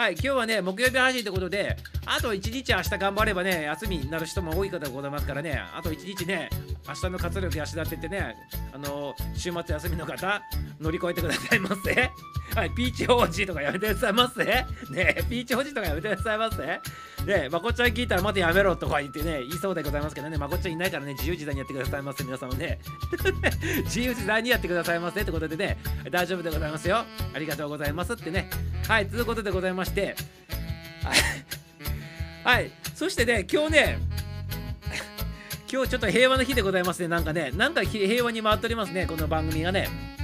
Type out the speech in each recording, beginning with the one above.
はい今日はね木曜日配信ということであと1日明日頑張ればね休みになる人も多い方でございますからね。あと1日ね明日の活力養ってってねあの週末休みの方乗り越えてくださいませ。はいピーチ王子とかやめてくださいませ。ねピーチ王子とかやめてくださいませ。ねまこっちゃん聞いたらまたやめろとか言ってね言いそうでございますけどね。まこっちゃんいないからね自由自在にやってくださいませ皆さんもね。自由自在にやってくださいませってことでね大丈夫でございますよ。ありがとうございますってね。はいということでございまして。はい。そしてね今日ね今日ちょっと平和の日でございますね。なんかねなんか平和に回っておりますねこの番組がね。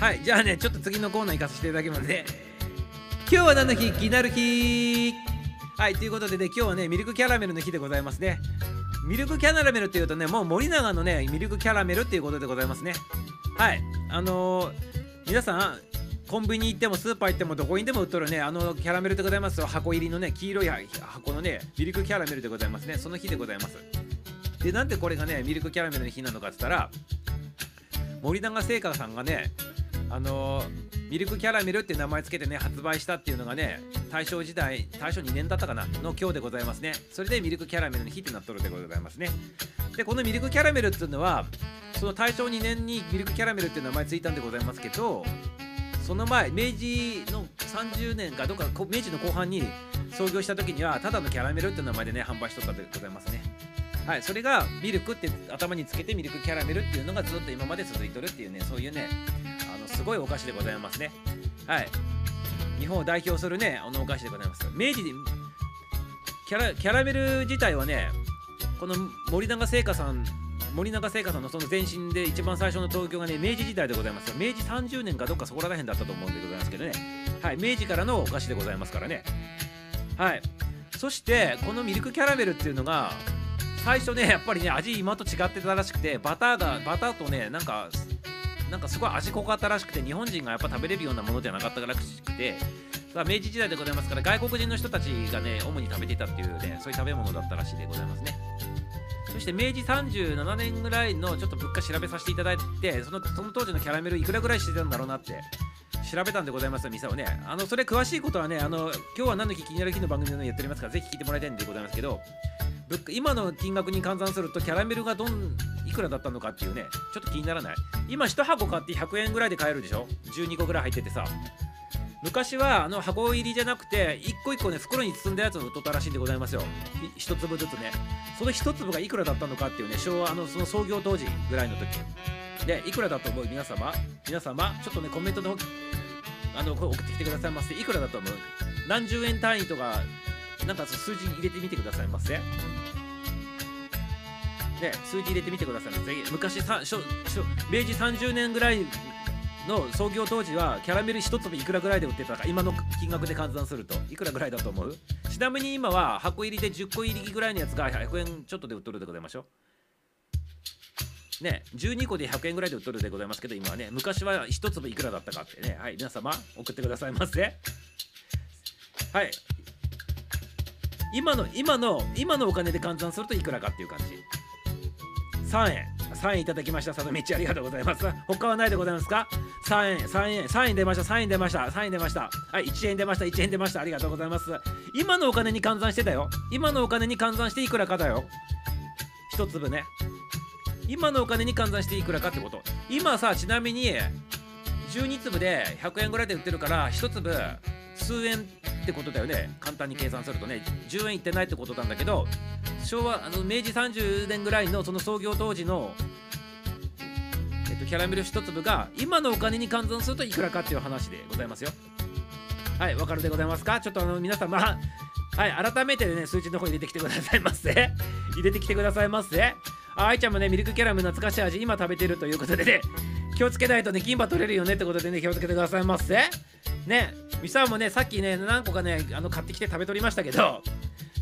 はいじゃあねちょっと次のコーナー行かせていただきますね。今日は何の日？気になる日。はいということでね今日はねミルクキャラメルの日でございますね。ミルクキャラメルっていうとねもう森永のねミルクキャラメルっていうことでございますね。はいあのー、皆さんコンビニ行ってもスーパー行ってもどこにでも売っとるねあのキャラメルでございますよ。箱入りのね黄色い箱のねミルクキャラメルでございますね。その日でございます。でなんでこれがねミルクキャラメルの日なのかっつったら森永製菓さんがねあの、ミルクキャラメルって名前つけてね発売したっていうのがね大正時代大正2年だったかなの今日でございますね。それでミルクキャラメルの日ってなっとるでございますね。でこのミルクキャラメルっていうのはその大正2年にミルクキャラメルっていう名前ついたんでございますけどその前明治の30年かどっか明治の後半に創業した時にはただのキャラメルって名前でね販売しとったでございますね。はいそれがミルクって頭につけてミルクキャラメルっていうのがずっと今まで続いとるっていうねそういうねのすごいお菓子でございますね。はい。日本を代表するねあのお菓子でございます明治でキャラキャラメル自体はねこの森永製菓さん森永製菓さんのその前身で一番最初の東京がね明治時代でございます明治30年かどっかそこら辺だったと思うんでございますけどね。はい。明治からのお菓子でございますからね。はい。そしてこのミルクキャラメルっていうのが最初ねやっぱりね味今と違ってたらしくてバターがバターとねなんかなんかすごい味濃かったらしくて日本人がやっぱ食べれるようなものじゃなかったからしくてさあ明治時代でございますから外国人の人たちがね主に食べていたっていうねそういう食べ物だったらしいでございますねそして明治37年ぐらいのちょっと物価調べさせていただいてそのその当時のキャラメルいくらぐらいしてたんだろうなって調べたんでございますよ、ミサをね。あの、それ詳しいことはね、あの、今日は何の日気になる日の番組でやっておりますから、ぜひ聞いてもらいたいんでございますけど、今の金額に換算するとキャラメルがどんいくらだったのかっていうねちょっと気にならない？今1箱買って100円ぐらいで買えるでしょ？12個ぐらい入っててさ。昔はあの箱入りじゃなくて1個1個ね袋に包んだやつを売っとったらしいんでございますよ。1粒ずつね。その1粒がいくらだったのかっていうね昭和のその創業当時ぐらいの時。でいくらだと思う？皆様？皆様ちょっとねコメントのあの送ってきてくださいませ。いくらだと思う？何十円単位とかなんか数字入れてみてくださいませ。ね数字入れてみてください。ぜひ昔さしょしょ明治30年ぐらいの創業当時はキャラメル1粒いくらぐらいで売ってたか今の金額で換算すると。いくらぐらいだと思う？ちなみに今は箱入りで10個入りぐらいのやつが100円ちょっとで売っとるでございましょう。ね12個で100円ぐらいで売っとるでございますけど今はね。昔は1粒いくらだったかってね。はい皆様送ってくださいませ。はい。今の今の今のお金で換算するといくらかっていう感じ。3円。3円いただきました。佐野道ありがとうございます。他はないでございますか？3円。3円。3円出ました。3円出ました。3円出ました。はい1円出ました。1円出ました。ありがとうございます。今のお金に換算してたよ。今のお金に換算していくらかだよ。一粒ね。今のお金に換算していくらかってこと。今さちなみに12粒で100円ぐらいで売ってるから1粒数円ってことだよね。簡単に計算するとね。10円いってないってことなんだけど昭和あの明治30年ぐらいのその創業当時の、えっと、キャラメル1粒が今のお金に換算するといくらかっていう話でございますよ。はいわかるでございますか？ちょっとあの皆様はい改めてね数値の方入れてきてくださいませ。入れてきてくださいませ。あ愛ちゃんもねミルクキャラメル懐かしい味今食べてるということでね。気をつけないとね金歯取れるよねってことでね気をつけてくださいませ。ねミサもねさっきね何個かねあの買ってきて食べとりましたけど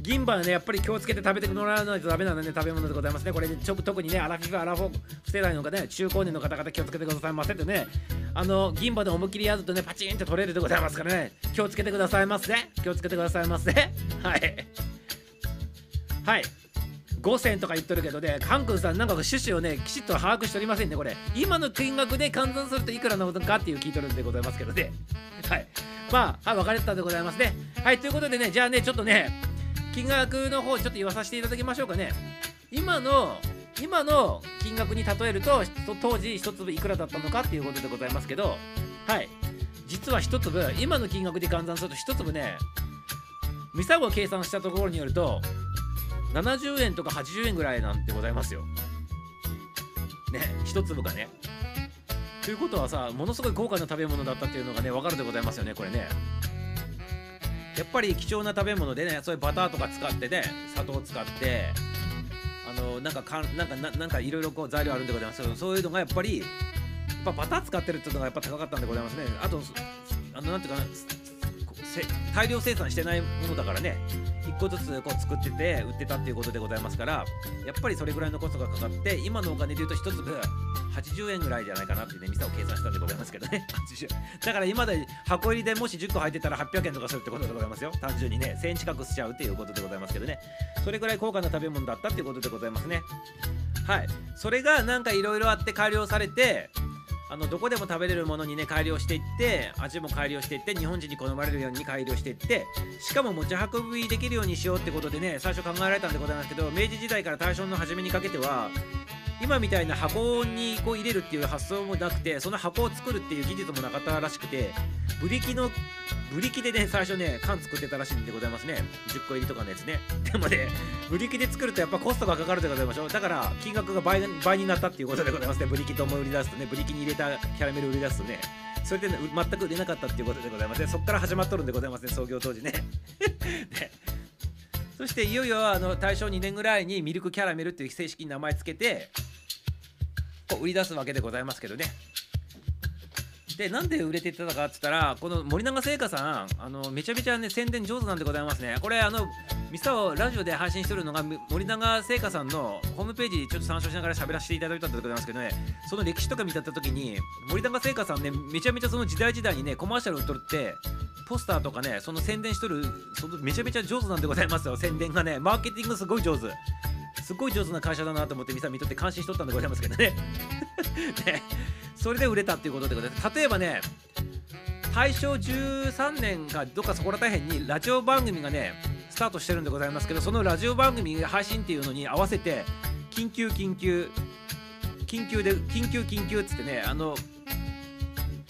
銀歯はねやっぱり気をつけて食べてもらわないとダメなので、ね、食べ物でございますね。これねちょ特にねアラフィフアラフォー世代の方ね中高年の方々気をつけてくださいませってね。あの銀歯で思いっきりやるとねパチンって取れるでございますからね。気をつけてくださいませ。気をつけてくださいませ。はい。はい。5000とか言っとるけどね、カン君さん、なんか趣旨をね、きちっと把握しておりませんね、これ。今の金額で換算するといくらなのかっていう聞いとるんでございますけどね。はい。まあ、はい、分かれてたでございますね。はい、ということでね、じゃあね、ちょっとね、金額の方、ちょっと言わさせていただきましょうかね。今の、今の金額に例えると、当時1粒いくらだったのかっていうことでございますけど、はい、実は1粒、今の金額で換算すると1粒ね、ミサゴ計算したところによると、70円とか80円ぐらいなんてございますよ。ね、1粒がね。ということはさものすごい豪華な食べ物だったっていうのがね分かるでございますよねこれねやっぱり貴重な食べ物でねそういうバターとか使ってね砂糖使ってあのなんかかなんかなんかいろいろこう材料あるんでございますけどそういうのがやっぱりやっぱバター使ってるっていうのがやっぱ高かったんでございますねあとあのなんていうかな大量生産してないものだからね1個ずつこう作ってて売ってたっていうことでございますからやっぱりそれぐらいのコストがかかって今のお金で言うと1粒80円ぐらいじゃないかなってね店を計算したんでございますけどね。だから今で箱入りでもし10個入ってたら800円とかするってことでございますよ。単純にね1000円近くしちゃうっていうことでございますけどね。それぐらい高価な食べ物だったっていうことでございますね。はい。それがなんかいろいろあって改良されてあのどこでも食べれるものにね改良していって味も改良していって日本人に好まれるように改良していってしかも持ち運びできるようにしようってことでね最初考えられたんでございますけど明治時代から大正の初めにかけては今みたいな箱にこう入れるっていう発想もなくてその箱を作るっていう技術もなかったらしくてブリキのブリキでね最初ね缶作ってたらしいんでございますね。10個入りとかのやつね。でもねブリキで作るとやっぱコストがかかるでございましょ。うだから金額が倍倍になったっていうことでございますね。ブリキとも売り出すとね。ブリキに入れたキャラメル売り出すとね。それで、ね、全く売れなかったっていうことでございますね。そこから始まっとるんでございますね創業当時ねね。そしていよいよあの大正2年ぐらいにミルクキャラメルっていう正式に名前つけてこう売り出すわけでございますけどね。でなんで売れていったかっつったらこの森永製菓さんあのめちゃめちゃね宣伝上手なんでございますね。これあのミサをラジオで配信してるのが森永製菓さんのホームページちょっと参照しながら喋らせていただいたんでございますけどねその歴史とか見たった時に森永製菓さんねめちゃめちゃその時代時代にねコマーシャルを撮ってポスターとかねその宣伝しとるそのめちゃめちゃ上手なんでございますよ。宣伝がねマーケティングすごい上手。すごい上手な会社だなと思ってミサ見とって感心しとったんでございますけどね。ね。それで売れたっていうことでございます。例えばね大正13年かどっかそこら大変にラジオ番組がねスタートしてるんでございますけどそのラジオ番組配信っていうのに合わせて緊急緊急緊急で緊急緊急っつってねあの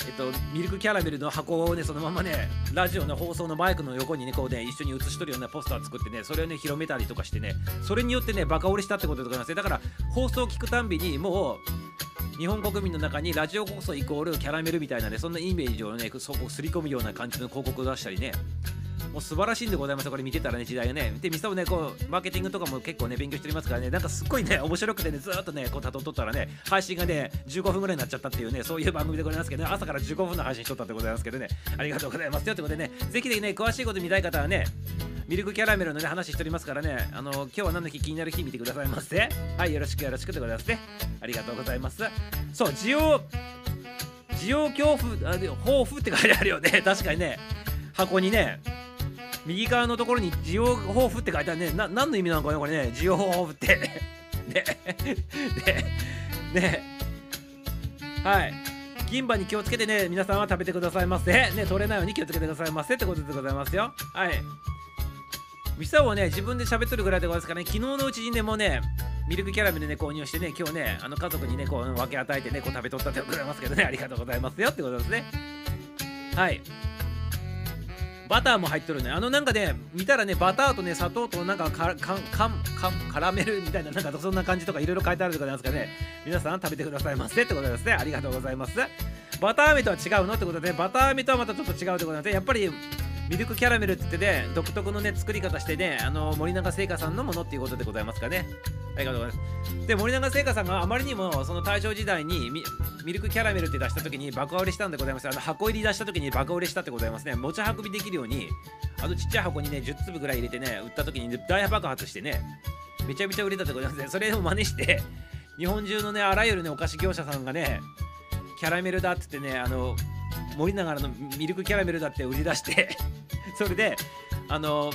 えっと、ミルクキャラメルの箱をね、そのままね、ラジオの放送のマイクの横にね、こうね、一緒に写しとるようなポスター作ってね、それをね、広めたりとかしてね、それによってね、バカ折れしたってことでございますね。だから、放送を聞くたんびに、もう、日本国民の中にラジオ放送イコールキャラメルみたいなね、そんなイメージをね、そこすり込むような感じの広告を出したりね、もう素晴らしいんでございます。これ見てたらね時代がね。でミサもねこうマーケティングとかも結構ね勉強しておりますからね。なんかすっごいね面白くてねずっとねこうたどっとったらね配信がね15分ぐらいになっちゃったっていうねそういう番組でございますけどね。朝から15分の配信しとったでございますけどね。ありがとうございます。よということでねぜひぜひね詳しいこと見たい方はねミルクキャラメルのね話しておりますからね。あの今日は何の日気になる日見てくださいませはいよろしくよろしくでございますね。ありがとうございます。そう需要需要恐怖あ豊富って書いてあるよね。確かにね。箱にね右側のところに需要豊富って書いてあるね。な何の意味なのかねこれね。需要豊富って。ね。ね。ね。はい。銀歯に気をつけてね。皆さんは食べてくださいませ。ね取れないように気をつけてくださいませ。ってことでございますよ。はい。ミサをね自分で喋っとるぐらいでございますからね。昨日のうちにねもうねミルクキャラメルね購入してね今日ねあの家族にねこう分け与えてねこう食べとったってございますけどね。ありがとうございますよ。ってことですね。はい。バターも入っとるねあのなんかね見たらねバターとね砂糖となんかかかかカラメルみたいななんかそんな感じとかいろいろ書いてあるとかなんですかね。皆さん食べてくださいませってことですね。ありがとうございます。バター飴とは違うのってことでバター飴とはまたちょっと違うってことなんでやっぱりミルクキャラメルって言ってね独特のね作り方してねあの森永製菓さんのものっていうことでございますかね。ありがとうございます。で森永製菓さんがあまりにもその大正時代にミルクキャラメルって出した時に爆売れしたんでございます。あの箱入り出した時に爆売れしたってございますね。持ち運びできるようにあのちっちゃい箱にね10粒ぐらい入れてね売った時に大爆発してねめちゃめちゃ売れたってございますね。それを真似して日本中のねあらゆるねお菓子業者さんがねキャラメルだっつってねあの森永のミルクキャラメルだって売り出して それであの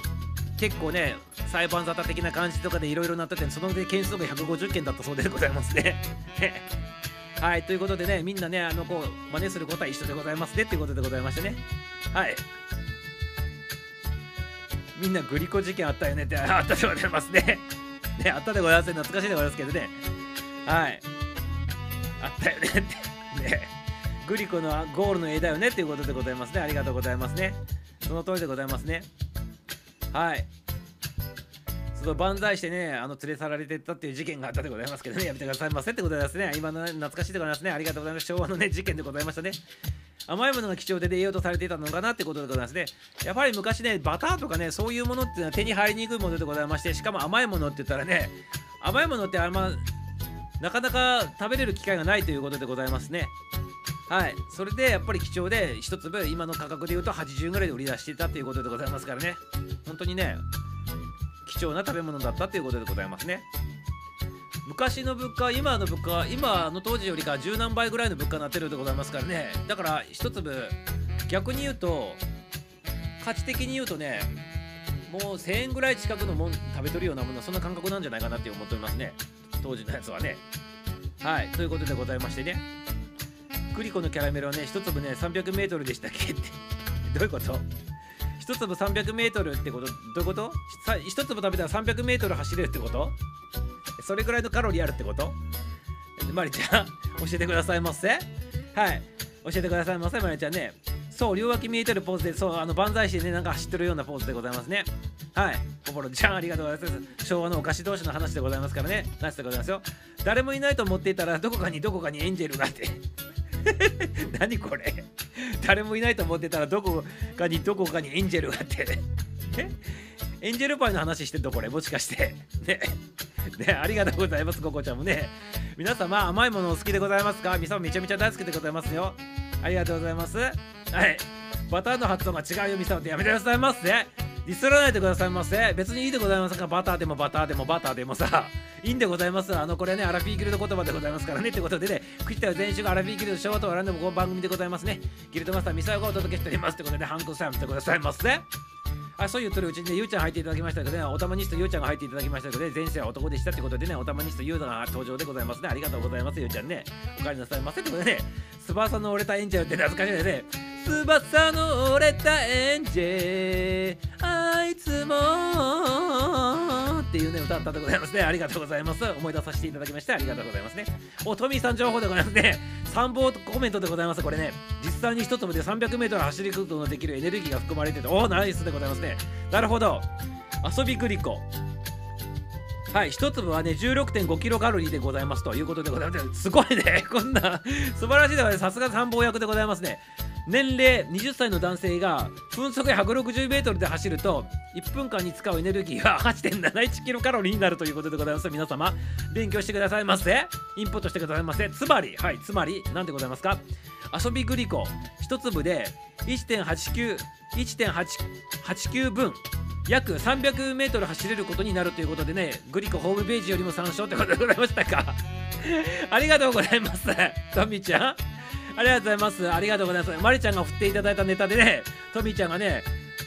結構ね裁判沙汰的な感じとかでいろいろなっててそので件数が150件だったそうでございますね。はいということでねみんなねあのこう真似することは一緒でございますねっていうことでございましてね。はい。みんなグリコ事件あったよねってあったでございますね。ねあったでございますね。懐かしいでございますけどね。はい。あったよねって。ねグリコのゴールの絵だよねっていうことでございますねありがとうございますねその通りでございますねはいその万歳してね、あの連れ去られてったっていう事件があったでございますけどね、やめてくださいませってことですね。今の、懐かしいでございますね。ありがとうございます。昭和のね、事件でございましたね。甘いものが貴重で栄養とされていたのかなってことでございますね。やっぱり昔ね、バターとかね、そういうものっていうのは手に入りにくいものでございまして、しかも甘いものって言ったらね、甘いものってあんま、なかなか食べれる機会がないということでございますね。はい、それでやっぱり貴重で1粒今の価格で言うと80円ぐらいで売り出していたということでございますからね。本当にね貴重な食べ物だったということでございますね。昔の物価今の物価今の当時よりか十何倍ぐらいの物価になってるでございますからね。だから一粒逆に言うと価値的に言うとねもう1000円ぐらい近くのもん食べとるようなものはそんな感覚なんじゃないかなって思っておりますね。当時のやつはね。はい。ということでございましてね。グリコのキャラメルはね一粒ね 300m でしたっけって。どういうこと？1粒 300m ってこと？どういうこと？1粒食べたら 300m 走れるってこと？それぐらいのカロリーあるってこと？マリちゃん教えてくださいませ。はい。教えてくださいませマリちゃんね。そう両脇見えてるポーズでそうあの万歳してねなんか走ってるようなポーズでございますね。はい。ポポロちゃんありがとうございます。昭和のお菓子同士の話でございますからね。ナイスでございますよ。誰もいないと思っていたらどこかにどこかにエンジェルがあって。何これ。誰もいないと思ってたらどこかにどこかにエンジェルがあって。エンジェルパイの話してんのこれもしかして。ね。ねありがとうございますココちゃんもね。皆様甘いものお好きでございますか？みさんめちゃめちゃ大好きでございますよ。ありがとうございます。はいバターの発音が違うよみさんってやめてくださいますねディスらないでくださいませ別にいいでございますかバターでもバターでもバターでもさいいんでございますあのこれねアラフィーギルド言葉でございますからねってことでね藤田全種がアラフィーギルド昭和とはランダムこの番組でございますねギルドマスターミサイがお届けしておりますってことでハンクサイムしてくださいませあそう言っとるうちにね、ゆうちゃん入っていただきましたけどね、おたまニストゆうちゃんが入っていただきましたけどね、前世は男でしたってことでね、おたまニストゆうが登場でございますね。ありがとうございます、ゆうちゃんね。お帰りなさいませってことでね、翼の折れたエンジェルって懐かしいですね。翼の折れたエンジェ、あいつもっていうね、歌ったでございますね。ありがとうございます。思い出させていただきまして、ありがとうございますね。お、トミーさん情報でございますね。参謀コメントでございます。これね、実際に一粒で 300m 走りことのできるエネルギーが含まれてて、おおナイスでございますね。なるほど。遊びグリコ。はい、一粒はね、16.5キロカロリーでございますということでございます。すごいね、こんな素晴らしいでございます。さすが参謀役でございますね。年齢20歳の男性が分速 160m で走ると1分間に使うエネルギーは8.71キロカロリーになるということでございます。皆様勉強してくださいませ。インプットしてくださいませ。つまりはいつまり何でございますか？遊びグリコ1粒で1.89 1.89分。約 300m 走れることになるということでねグリコホームページよりも参照ってことでございましたか？ありがとうございます。トミちゃん。ありがとうございます。ありがとうございます。まりちゃんが振っていただいたネタでね、トミーちゃんがね、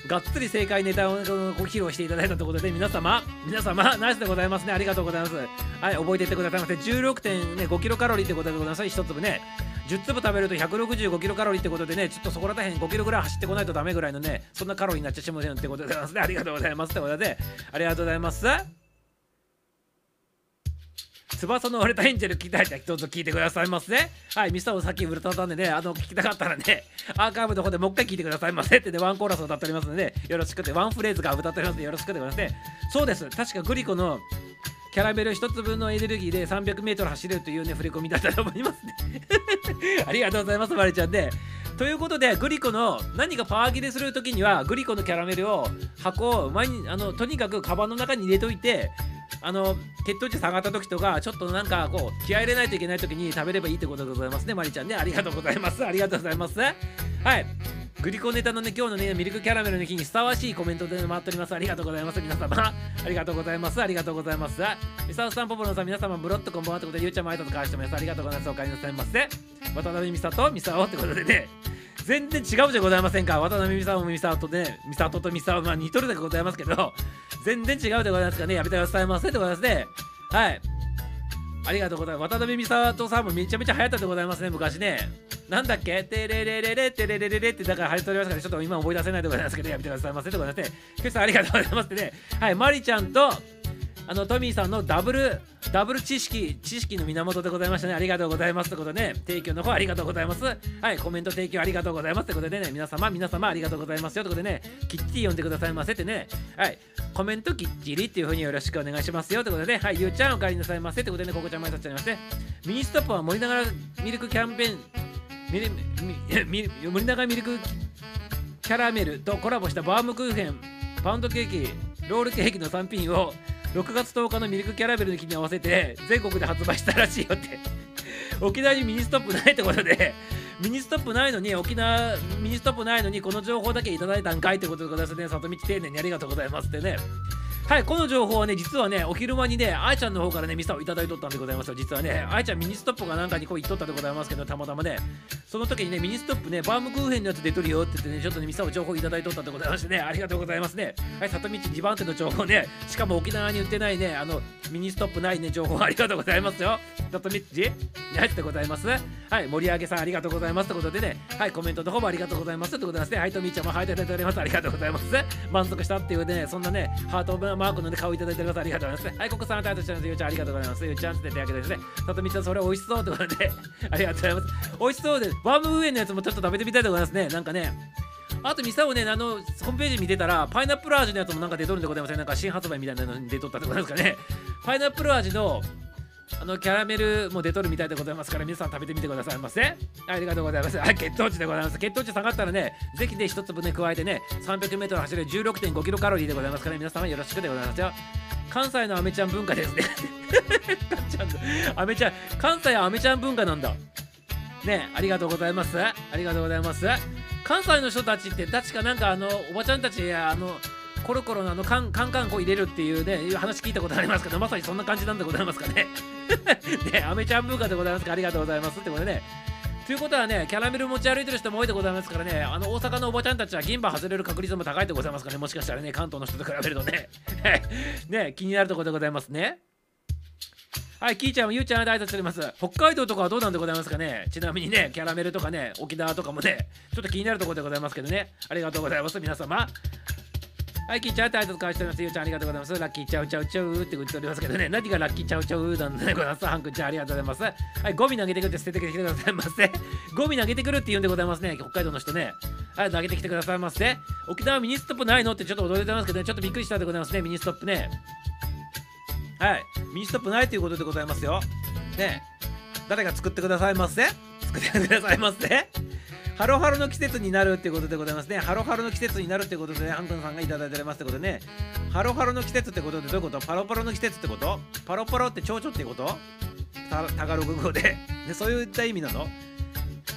がっつり正解ネタをご披露していただいたということで、皆様、皆様、ナイスでございますね。ありがとうございます。はい、覚えていってくださいませ。16.5キロカロリーってことでございます。1粒ね。10粒食べると165キロカロリーってことでね、ちょっとそこら辺5キロぐらい走ってこないとダメぐらいのね、そんなカロリーになっちゃしまうってことでございますね。ありがとうございますってことで、ありがとうございます。翼の折れたエンジェル聞きたいってどうぞ聞いてくださいますね。はい、ミスターをさっきウルトラさんでね、あの、聞きたかったらね、アーカイブの方でもう一回聞いてくださいませってね、ワンコーラスを歌っておりますので、よろしくて、ワンフレーズが歌っておりますので、よろしくでございますね。そうです。確かグリコのキャラメル1つ分のエネルギーで 300m 走れるというね、振り込みだったと思いますね。ありがとうございます、マリちゃんで。ということでグリコの何かパワー切れする時にはグリコのキャラメルを箱を前にあのとにかくカバンの中に入れといてあの血糖値下がった時とかちょっとなんかこう気合入れないといけない時に食べればいいってことでございますねまりちゃんね。ありがとうございます。ありがとうございます。はい。グリコネタのね今日のねミルクキャラメルの日にふさわしいコメントで回っております。ありがとうございます。皆様ありがとうございます。ありがとうございます。ミサオさんポポロさん皆様ブロッとこんばんはってことでゆうちゃんもありがとうございます。ありがとうございます。お帰りなさいませ渡辺美里美沙ってことでね全然違うじゃございませんか渡辺美里も美里でね美里と美里まあ似とるでございます。けど全然違うでございます。かねやめてくださいませでございます。ねはいありがとうございます。渡辺美里さんもめちゃめちゃ流行ったでございますね、昔ね。なんだっけ？テレレレレテレレレレってだから流行っておりますから、ちょっと今思い出せないでございますけど、やめてくださいませってことでね。ケさんありがとうございますってね。はい、まりちゃんと、あのトミーさんのダブルダブル知識知識の源でございましたね。ありがとうございますってことでね。提供の方ありがとうございます。はいコメント提供ありがとうございますってことでね。皆様皆様ありがとうございますよってことでね。きっちり読んでくださいませってね。はいコメントきっちりっていう風によろしくお願いしますよってことでね。はいゆうちゃんお帰りなさいませってことでね。ここちゃん前さっちゃいませミニストップは森永ミルクキャンペーンミリミミ森永ミルクキャラメルとコラボしたバームクーヘンパウンドケーキロールケーキの3品を6月10日のミルクキャラメルの日に合わせて全国で発売したらしいよって。沖縄にミニストップないってことでミニストップないのに沖縄ミニストップないのにこの情報だけいただいたんかいってことでございますね。里道丁寧にありがとうございますってね。はい、この情報はね、実はね、お昼間にね、あいちゃんの方からね、ミサオいただいとったんでございますよ。実はね、あいちゃんミニストップかなんかにこう言っとったでございますけど、たまたまね、その時にね、ミニストップね、バームクーヘンのやつ出とるよって言ってね、ちょっとね、ミサオ情報いただいとったでございましてね、ありがとうございますね。はい、里道2番手の情報ね、しかも沖縄に売ってないね、あの、ミニストップないね、情報ありがとうございますよ。里道ナイスでございます。はい、盛り上げさんありがとうございますということでね、はい、コメントの方もありがとうございますということですね。はい、とみーちゃんもはいただいております。ありがとうございます。満足したっていうね、そんなね、ハートマークのね、顔いただいております。ありがとうございます。はい、ここさんタイトしてます。ゆうちゃんありがとうございます。ゆうちゃんって手挙げてですね、さとみちゃんそれ美味しそうってことで、ありがとうございます。美味しそうで、バームウェイのやつもちょっと食べてみたいと思いますね。なんかね、あとミサをね、あの、ホームページ見てたら、パイナップル味のやつもなんか出とるんでございますね。なんか新発売みたいなのに出とったってことですかね。パイナップル味のあのキャラメルも出とるみたいでございますから皆さん食べてみてくださいませ、ありがとうございます。はい血糖値でございます。血糖値下がったらねぜひね一粒ね加えてね 300m 走る16.5キロカロリーでございますから皆様よろしくでございますよ。関西のアメちゃん文化ですね。アメちゃん関西はアメちゃん文化なんだ。ねありがとうございます。ありがとうございます。関西の人たちって確かなんかあのおばちゃんたちやあのコロコロのあのカンカンカンこう入れるっていうねいう話聞いたことありますけどまさにそんな感じなんでございますかね ねアメちゃん文化でございますかありがとうございますってことでねということはね、キャラメル持ち歩いてる人も多いでございますからね、あの大阪のおばちゃんたちは銀歯外れる確率も高いでございますからね、もしかしたらね、関東の人と比べるとね、ね、気になるところでございますね。はい、キーちゃんもゆうちゃんで挨拶しております。北海道とかはどうなんでございますかねちなみにね、キャラメルとかね、沖縄とかもね、ちょっと気になるところでございますけどね、ありがとうございます、皆様。はい、キーちゃんって挨拶返しております。ゆうちゃんありがとうございます。ラッキーちゃうちゃうちゃうって言っておりますけどね、何がラッキーちゃうちゃうなんでございます。ハンクちゃんありがとうございます。はい、ゴミ投げてくるって捨ててきてくださいませ。ゴミ投げてくるって言うんでございますね、北海道の人ね。はい、投げてきてくださいませ。沖縄ミニストップないのってちょっと驚いてますけどね、ちょっとびっくりしたでございますね、ミニストップね。はい、ミニストップないということでございますよ。ね誰が作ってくださいませ作ってくださいませハロハロの季節になるってことでございますね。ハロハロの季節になるってことでね、ハン君さんがいただいておりますってことでね、ハロハロの季節ってことでどういうこと？ paro-paro の季節ってこと？ paro-paro って蝶々ってこと？タガログ語でで。そういった意味なの？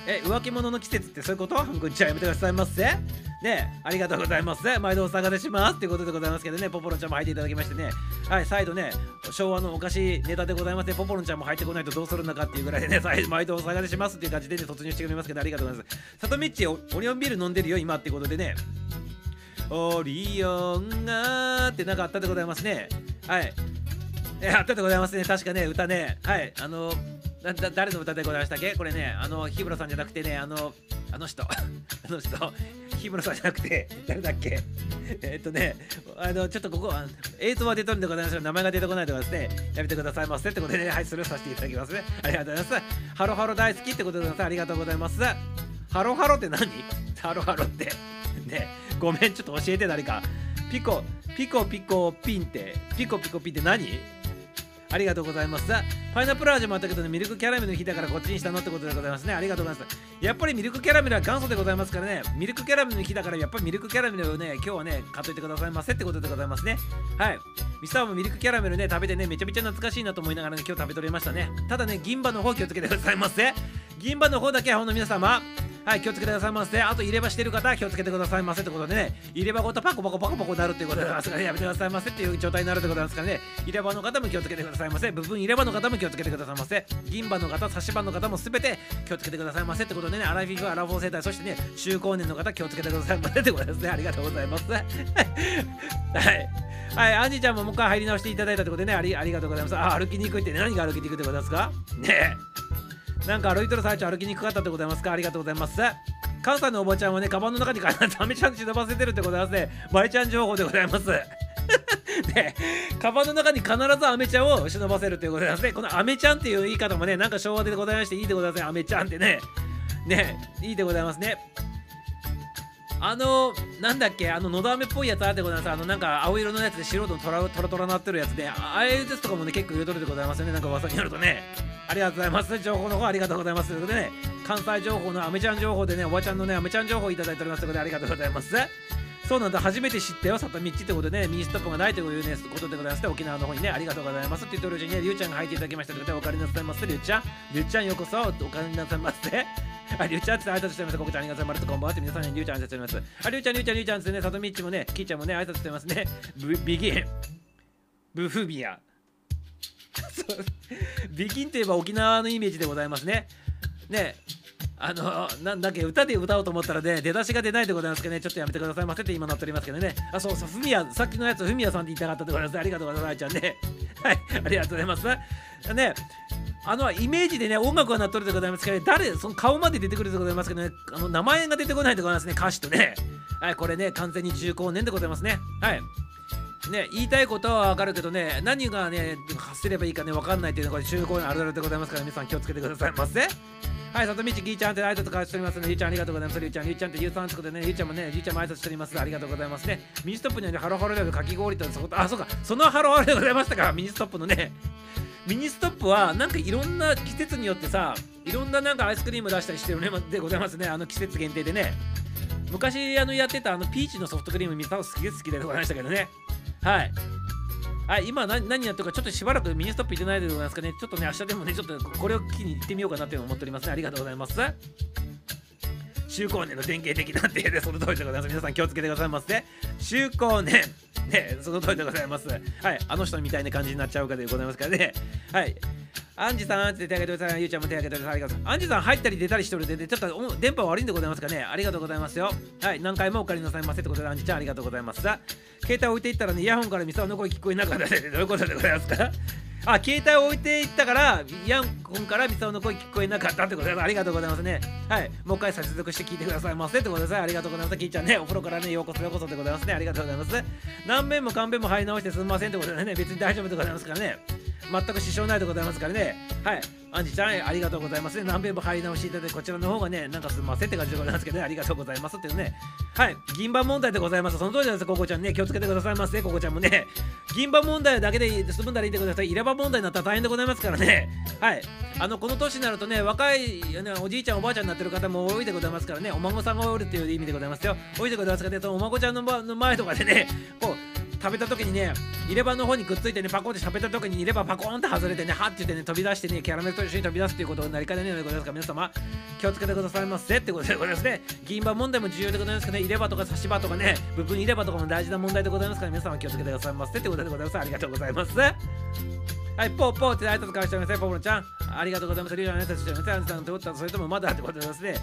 え、浮気者の季節ってそういうこと？ハンコンちゃんやめてくださいませ。ね、ありがとうございます。毎度お探ししますってことでございますけどね、ポポロンちゃんも入っていただきましてね、はい、再度ね、昭和のお菓子ネタでございますね、ポポロンちゃんも入ってこないとどうするんだかっていうぐらいでね、毎度お探ししますっていう感じでね、突入してくれますけど、ありがとうございます。サトミッチ、オリオンビール飲んでるよ、今ってことでね、オリオンがーってなんかあったでございますね。はい。えあったでございますね。確かね、歌ね。はい。あの誰の歌でございましたっけ？これね、あの、日村さんじゃなくてね、あの、あの人、あの人、日村さんじゃなくて、誰だっけ？えっとね、あの、ちょっとここ、映像は出とるんでございますけど、名前が出てこないでございますね。やめてくださいませってことでね、はい、スルーさせていただきますね。ありがとうございます。ハロハロ大好きってことでございます。ありがとうございます。ハロハロって何？ハロハロって。ね、ごめん、ちょっと教えて誰か。ピコ、ピコピコピンって、ピコピコピンって何？ありがとうございます。パイナップル味もあったけどね、ミルクキャラメルの日だからこっちにしたのってことでございますね。ありがとうございます。やっぱりミルクキャラメルは元祖でございますからね、ミルクキャラメルの日だからやっぱりミルクキャラメルをね、今日はね、買っといてくださいませってことでございますね。はい。ミスターもミルクキャラメルね、食べてね、めちゃめちゃ懐かしいなと思いながらね、今日食べとれましたね。ただね、銀歯の方気をつけてくださいませ。銀歯の方だけはほんの皆様、はい、気をつけてくださいませ。あと入れ歯してる方は気をつけてくださいませってことでね、入れ歯ごとパコパコパコパコなるっていうことでございますからね、やめてくださいませっていう状態になるってことなんですからね、入れ歯の方も気をつけてくださいませ。部分入れ歯の方も気をつけてくださいませ。銀歯の方、差し歯の方もすべて気をつけてくださいませってことでね、アラフィフ、アラフォー世代、そしてね、中高年の方気をつけてくださいませってことですね。ありがとうございます。はい。はい、アンジーちゃんももう一回入り直していただいたってことでね、ありありがとうございます。あ、歩きにくいってね、何が歩きにくいってことですか？ねえ。なんか歩いてる最中歩きにくかったってございますか？ありがとうございます。関西のおばちゃんはね、カバンの中に必ずアメちゃん忍ばせてるってございますね。マイちゃん情報でございます。で、カバンの中に必ずアメちゃんを忍ばせるっていうことでございますね。このアメちゃんっていう言い方もね、なんか昭和でございましていいでございますね。アメちゃんってね。ね、いいでございますね。あのなんだっけあののど飴っぽいやつあってございます。あのなんか青色のやつで白とトラトラトラなってるやつでああいうやつとかもね結構彩るでございますよね。なんか噂によるとね。ありがとうございます。情報の方ありがとうございます。ということでね関西情報のアメちゃん情報でねおばちゃんのねアメちゃん情報いただいておりますということでありがとうございます。そうなんだ。初めて知ったよ里道ってことでねミニストップがないという、ね、ことでございます。沖縄の方にねありがとうございます。って言ってるうちにねりゅうちゃんが入っていただきましたということでお帰りなさいませりゅうちゃん。りゅうちゃんようこそお帰りなさいませ。あ、りゅうちゃんって挨拶してます。ここちゃんありがとうございます。こんばんはって皆さんにりゅうちゃん挨拶してます。あ、りゅうちゃん、りゅうちゃん、りゅうちゃんですね。さとみっちもね、きーちゃんもね、挨拶してますね。ブビギン。ブフビア。ビギンといえば沖縄のイメージでございますね。ねあの、なんだっけ、歌で歌おうと思ったらね、出だしが出ないでございますけどね、ちょっとやめてくださいませって今なっておりますけどね。あ、そうそう、ふみや、さっきのやつ、ふみやさんって言いたかったでございます。ありがとうございます、ちゃんね。はい、ありがとうございます。ね、あのイメージでね音楽が鳴っとるでございますけど、誰その顔まで出てくるでございますけどねあの名前が出てこないでございますね歌詞とねはいこれね完全に中高年でございますねはいね、言いたいことはわかるけどね、何がね、発せればいいかね、わかんないっていうのが中高年あるあるでございますから、皆さん気をつけてくださいませ。はい、里道ぎーちゃんって挨拶返しておりますね。りゅうちゃんありがとうございます。りゅうちゃん、りゅうちゃんってゆうさんつくでね、りゅうちゃんもね、りゅうちゃんも挨拶しております。ありがとうございますね。ミニストップにはね、ハロハロでかき氷とそこ、あ、そうか、そのハロハロでございましたか、ミニストップのね。ミニストップはなんかいろんな季節によってさいろんななんかアイスクリーム出したりしてるねでございますね。あの季節限定でね。昔あのやってたあのピーチのソフトクリーム見たの好きで好きでございましたけどね。はい。はい、今何何やってるかちょっとしばらくミニストップ行ってないでございますかね。ちょっとね明日でもねちょっとこれを機に行ってみようかなって思っておりますね。ありがとうございます。中高年の典型的なってでその通りでございます皆さん気をつけてくださいませ、ね、中高年ねその通りでございますはいあの人みたいな感じになっちゃうかでございますからねはいアンジさんって手挙げてください。ゆうちゃんも手挙げてください。ありがとう。アンジさん入ったり出たりしてるで、ちょっと電波悪いんでございますかね。ありがとうございますよ。はい、何回もお借りなさいませってことで、アンジちゃんありがとうございます。携帯置いていったらね、イヤホンからミサオの声聞こえなかったで、どういうことでございますか？あ、携帯置いていったから、ヤホンからミサオの声聞こえなかったってことです、ありがとうございますね。はい、もう一回接続して聞いてくださいませってことです、ありがとうございます。キーちゃんね、お風呂からね、ようこそようこそでございますね。ありがとうございます。何遍も勘弁も入り直してすみませんってことでね、別に大丈夫でございますからね。全く支障ないでございますからね。はい。アンジちゃん、ありがとうございますね。何遍も入り直していただいて、こちらの方がね、なんかすみませんって感じでございますけどね、ありがとうございますっていうね。はい。銀歯問題でございます。その通りです、ココちゃんね。気をつけてくださいませ、ココちゃんもね。銀歯問題だけで済むんだらいいでください。入れ歯問題になったら大変でございますからね。はい。あの、この年になるとね、若い、ね、おじいちゃん、おばあちゃんになってる方も多いでございますからね、お孫さんがおるっていう意味でございますよ。多いでございますからね、お孫ちゃんの前とかでね、こう、食べた時にね入れ歯の方にくっついてねパコンって喋った時に入れ歯パコーンって外れてねはって言ってね飛び出してねキャラメルと一緒に飛び出すということになりかねないのでございます。か皆様気をつけてくださいませってことでございます。ね。銀歯問題も重要でございますけどね入れ歯とか差し歯とかね部分入れ歯とかも大事な問題でございますから皆様気をつけてくださいませってことでございます。ありがとうございます。はい、ポーポーって挨拶返しておりますポーポロちゃん。ありがとうございます。リュウの挨拶しております。アンさん、通ったそれともまだってことですね。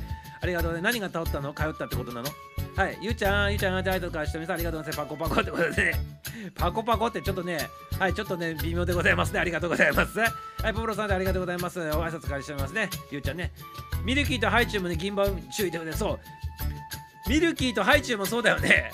ありがとうね。何が通ったの？通ったってことなの？はい、ゆうちゃん、ゆうちゃん、挨拶返しております。ありがとうございます。パコパコってことですね。パコパコってちょっとね、はい、ちょっとね、微妙でございますね。ありがとうございます。はい、ポポロさんでありがとうございます。お挨拶返しておりますね。ゆうちゃんね。ミルキーとハイチュウもね、銀歯注意でね、そう。ミルキーとハイチュウもそうだよね。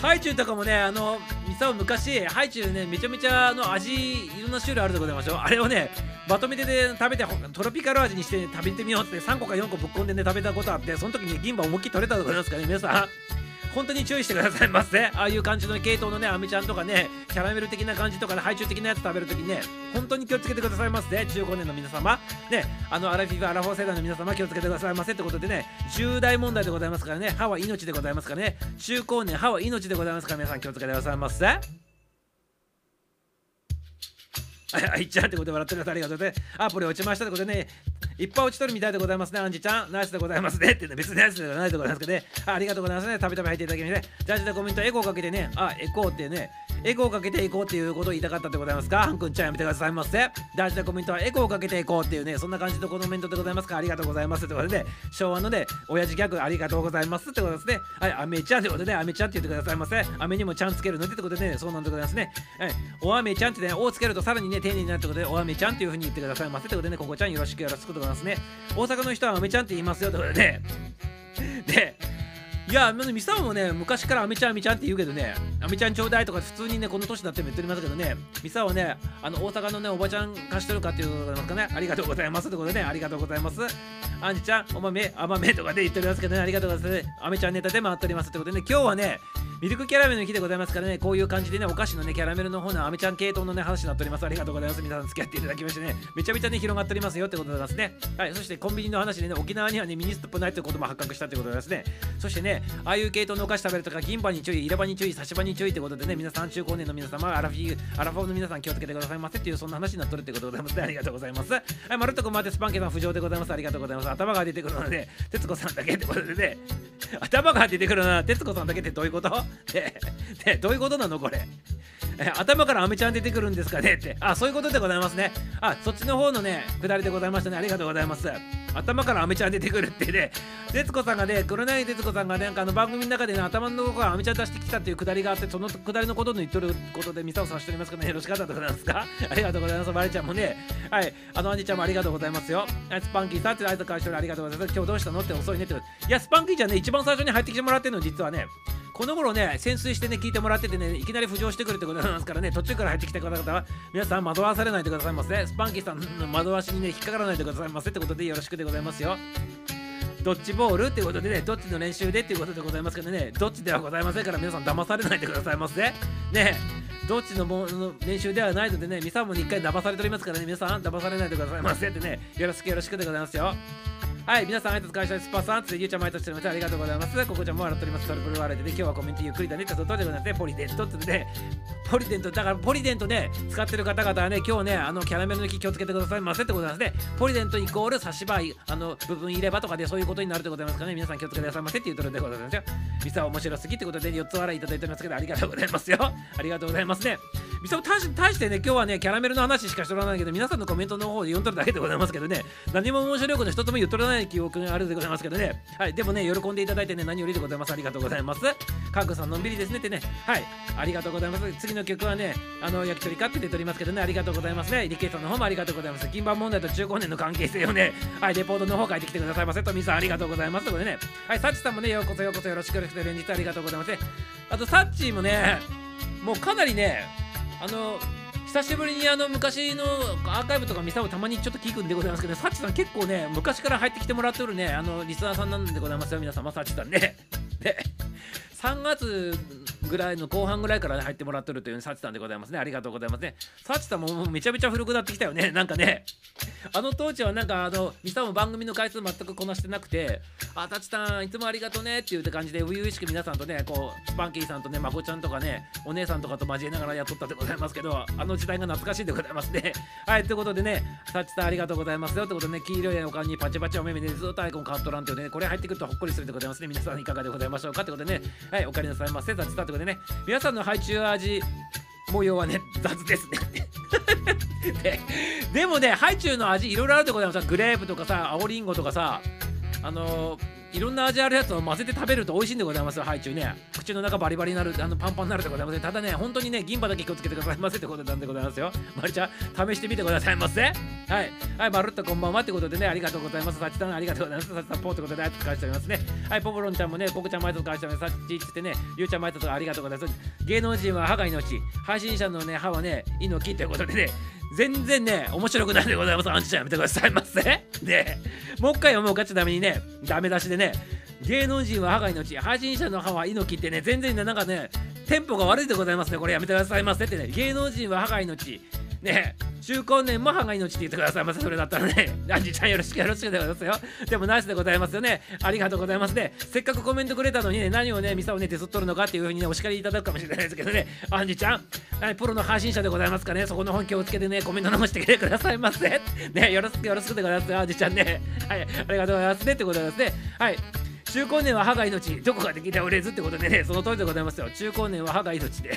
ハイチュウとかもね、あの、ミサオ昔、ハイチュウね、めちゃめちゃあの味、いろんな種類あるでございましょう。あれをね、まとめてね、食べて、トロピカル味にして、食べてみようって3個か4個ぶっ込んでね、食べたことあって、その時に銀歯思いっきり取れたでございますからね、皆さん。本当に注意してくださいませ。ああいう感じの系統のね、アメちゃんとかね、キャラメル的な感じとかね、配中的なやつ食べるときね、本当に気をつけてくださいませ。中高年の皆様、ね、あのアラフィフ、アラフォー世代の皆様、気をつけてくださいませってことでね、重大問題でございますからね、歯は命でございますからね、中高年、歯は命でございますから、皆さん気をつけてくださいませ。あいちゃんってことで笑ってください。ありがとうございます。アプリ落ちましたってことでね、いっぱい落ちとるみたいでございますね。アンジちゃん、ナイスでございますね。ってね、別にナイスではないでございますけどね。ありがとうございますね。たびたび入っていただきまして、ジャージでコメントエコーかけてね、あ、エコーってね、エコーをかけていこうっていうことを言いたかったでございますか？ハン君ちゃんやめてくださいませ。大事なコメントはエコーをかけていこうっていうねそんな感じのコメントでございますかありがとうございますってことで、ね、昭和のね親父ギャグありがとうございますってことですね。はいアメちゃんってことでアメちゃんって言ってくださいませアメにもちゃんつけるのでってことでねそうなんでございますね。はいおアメちゃんってねおをつけるとさらにね丁寧になるってことでおアメちゃんっていう風に言ってくださいませってことでねここちゃんよろしくよろしくでございますね。大阪の人はアメちゃんって言いますよってことでね。でいや、ミサオもね、昔からアメちゃん、アメちゃんって言うけどね、アメちゃんちょうだいとか普通にね、この年になっても言っておりますけどね、ミサオはね、あの、大阪のね、おばちゃん化しとるかっていうことですかね、ありがとうございますってことでね、ありがとうございます。アンジちゃん、お豆、あまめとかで言っておりますけどね、ありがとうございます。アメちゃんネタで回っておりますってことでね、今日はね、ミルクキャラメルの日でございますからね、こういう感じでね、お菓子のね、キャラメルの方のアメちゃん系統のね、話になっております。ありがとうございます。皆さん付き合っていただきましてね、めちゃめちゃね、広がっておりますよってことでございますね。はい、そしてコンビニの話でね、沖縄にはね、ミニストップないということも発覚したということでございますね。そしてね、ああいう系統のお菓子食べるとか、銀歯に注意、入れ歯に注意、差し歯に注意ってことでね、皆さん中高年の皆様、アラフィアラフォーの皆さん気をつけてくださいませっていう、そんな話になっとるってことでございますね。ありがとうございます。はい、まるっとこまでスパンケさん浮上でございます。ありがとうございます。頭が出てくるので、徹子さんだけってことでね、頭が出てくるのは徹子さんだけってどういうこと？でね、どういうことなのこれ？頭からアメちゃん出てくるんですかね？って。あ、そういうことでございますね。あ、そっちの方のね、下りでございましたね。ありがとうございます。頭からアメちゃん出てくるってね、徹子さんがね、黒柳徹子さんがね、なんかあの番組の中でね、頭のとこからアメちゃん出してきたっていうくだりがあって、そのくだりのことの言っとることで、ミサオさんしておりますけどね、よろしかったでございますか？ありがとうございます。マリちゃんもね、はい、あのアンジちゃんもありがとうございますよ。スパンキーさんって挨拶返してありがとうございます。今日どうしたの？って遅いねって。いや、スパンキーちゃんね、一番最初に入ってきてもらってるの、実はね、この頃ね、潜水してね、聞いてもらっててね、いきなり浮上してくるってことなんですからね、途中から入ってきた方々は、皆さん惑わされないでくださいませ。スパンキーさんの惑わしにね、引っかからないでくださいませってことでよろしくでございますよ。ドッジボールってことでね、どっちの練習でっていうことでございますけどね、どっちではございませんから皆さん騙されないでくださいませ。ねどっちのもの練習ではないのでね、ミサもに一回騙されておりますからね、皆さん騙されないでくださいませってね、よろしくよろしくでございますよ。はい、皆さん、挨拶会社スパさん、ついゆうちゃん毎年ありがとうございます。ここちゃんも笑っております。トリプルワーレで、今日はコメントゆっくりだねってことでございますね。ポリデントってね、ポリデント、だからポリデントね、使ってる方々はね、今日ね、あのキャラメルの木気をつけてくださいませってことなんですね。ポリデントイコール差し歯、あの部分入れ歯とかでそういうことになるってことでございますからね、皆さん気をつけてくださいませっていうところでございますよ。ミサ面白すぎってことで4つ笑いいただいておりますけど、ありがとうございますよ。ありがとうございますね。ミサ大してね、今日はね、キャラメルの話しかしておらないけど、皆さんのコメントの方で読んどるだけでございますけどね、何も面白いこと一つも言っとらない記憶があるでございますけどね。はい、でもね、喜んでいただいてね、何よりでございます。ありがとうございます。カンクさんのんびりですねってね。はい、ありがとうございます。次の曲はね、あの、焼き鳥かって出ておりますけどね、ありがとうございますね。リケイさんの方もありがとうございます。金盤問題と中高年の関係性をね、はい、レポートの方書いてきてくださいませ。とみさんありがとうございます。ということでね、はい、サッチさんもね、ようこそようこそよろしくよろしく連日ありがとうございます。あと、サッチもね、もうかなりね、あの、久しぶりにあの昔のアーカイブとか見たをたまにちょっと聞くんでございますけど、サッチさん結構ね、昔から入ってきてもらってるね、あのリスナーさんなんでございますよ、皆様、サッチさんね。で、3月ぐらいの後半ぐらいから入ってもらってるというサチさんでございますね。ありがとうございますね。サチさんもめちゃめちゃ古くなってきたよね。なんかね、あの当時はなんかあの、ミサも番組の回数全くこなしてなくて、あ、タチさんいつもありがとうねっていう感じで、初々しく皆さんとね、こう、パンキーさんとね、まこちゃんとかね、お姉さんとかと交えながらやっとったでございますけど、あの時代が懐かしいでございますね。はい、ということでね、サチさんありがとうございますよってことでね、黄色いおかんにパチパチお目目でずっとアイコンカットランっていうね、これ入ってくるとほっこりするでございますね。皆さんいかがでございましょうかってことでね、はい、お帰りなさいませ。サチさんってことでね、皆さんの配中味模様はね雑ですね ででもねハイチュウの味いろいろあるとこでもさグレープとかさ青りんごとかさあのーいろんな味あるやつを混ぜて食べると美味しいんでございますよ、ハイチュウね。口の中バリバリになる、あのパンパンになるでございますね。ただね、本当にね、銀歯だけ気をつけてくださいませってことなんでございますよ。まりちゃん、試してみてくださいませ。はい。はい、まるっとこんばんはってことでね、ありがとうございます。さちさん、ありがとうございます。さちさん、ポーってことで、あいつ返しておりますね。はい、ポポロンちゃんもね、ココちゃん、毎度返しております。さっちってね、ゆうちゃん、毎度ありがとうございます。芸能人は歯が命、配信者のね、歯はね、命ってことでね、全然ね、面白くないでございます。アンチちゃんやめてくださいませ。で、もう一回読もうかちダメにね、ダメ出しでね、芸能人は歯が命、配信者の歯は猪木ってね、全然ね、なんかね、テンポが悪いでございますね。これやめてくださいませってね、芸能人は歯が命。ね中高年も歯が命って言ってくださいませ。それだったらね、アンジちゃんよろしくよろしくでございますよ。でもナイスでございますよね。ありがとうございますね。せっかくコメントくれたのにね、何をね、ミサをね、手伝っとるのかっていうふうにね、お叱りいただくかもしれないですけどね、アンジちゃん、プロの配信者でございますかね、そこの本気をつけてね、コメント残してきてくださいませ。ね、よろしくよろしくでございますよ、アンジちゃんね。はい、ありがとうございますねってことですね。はい。中高年は歯が命どこかで聞いた売れずってことでねその通りでございますよ。中高年は歯が命で。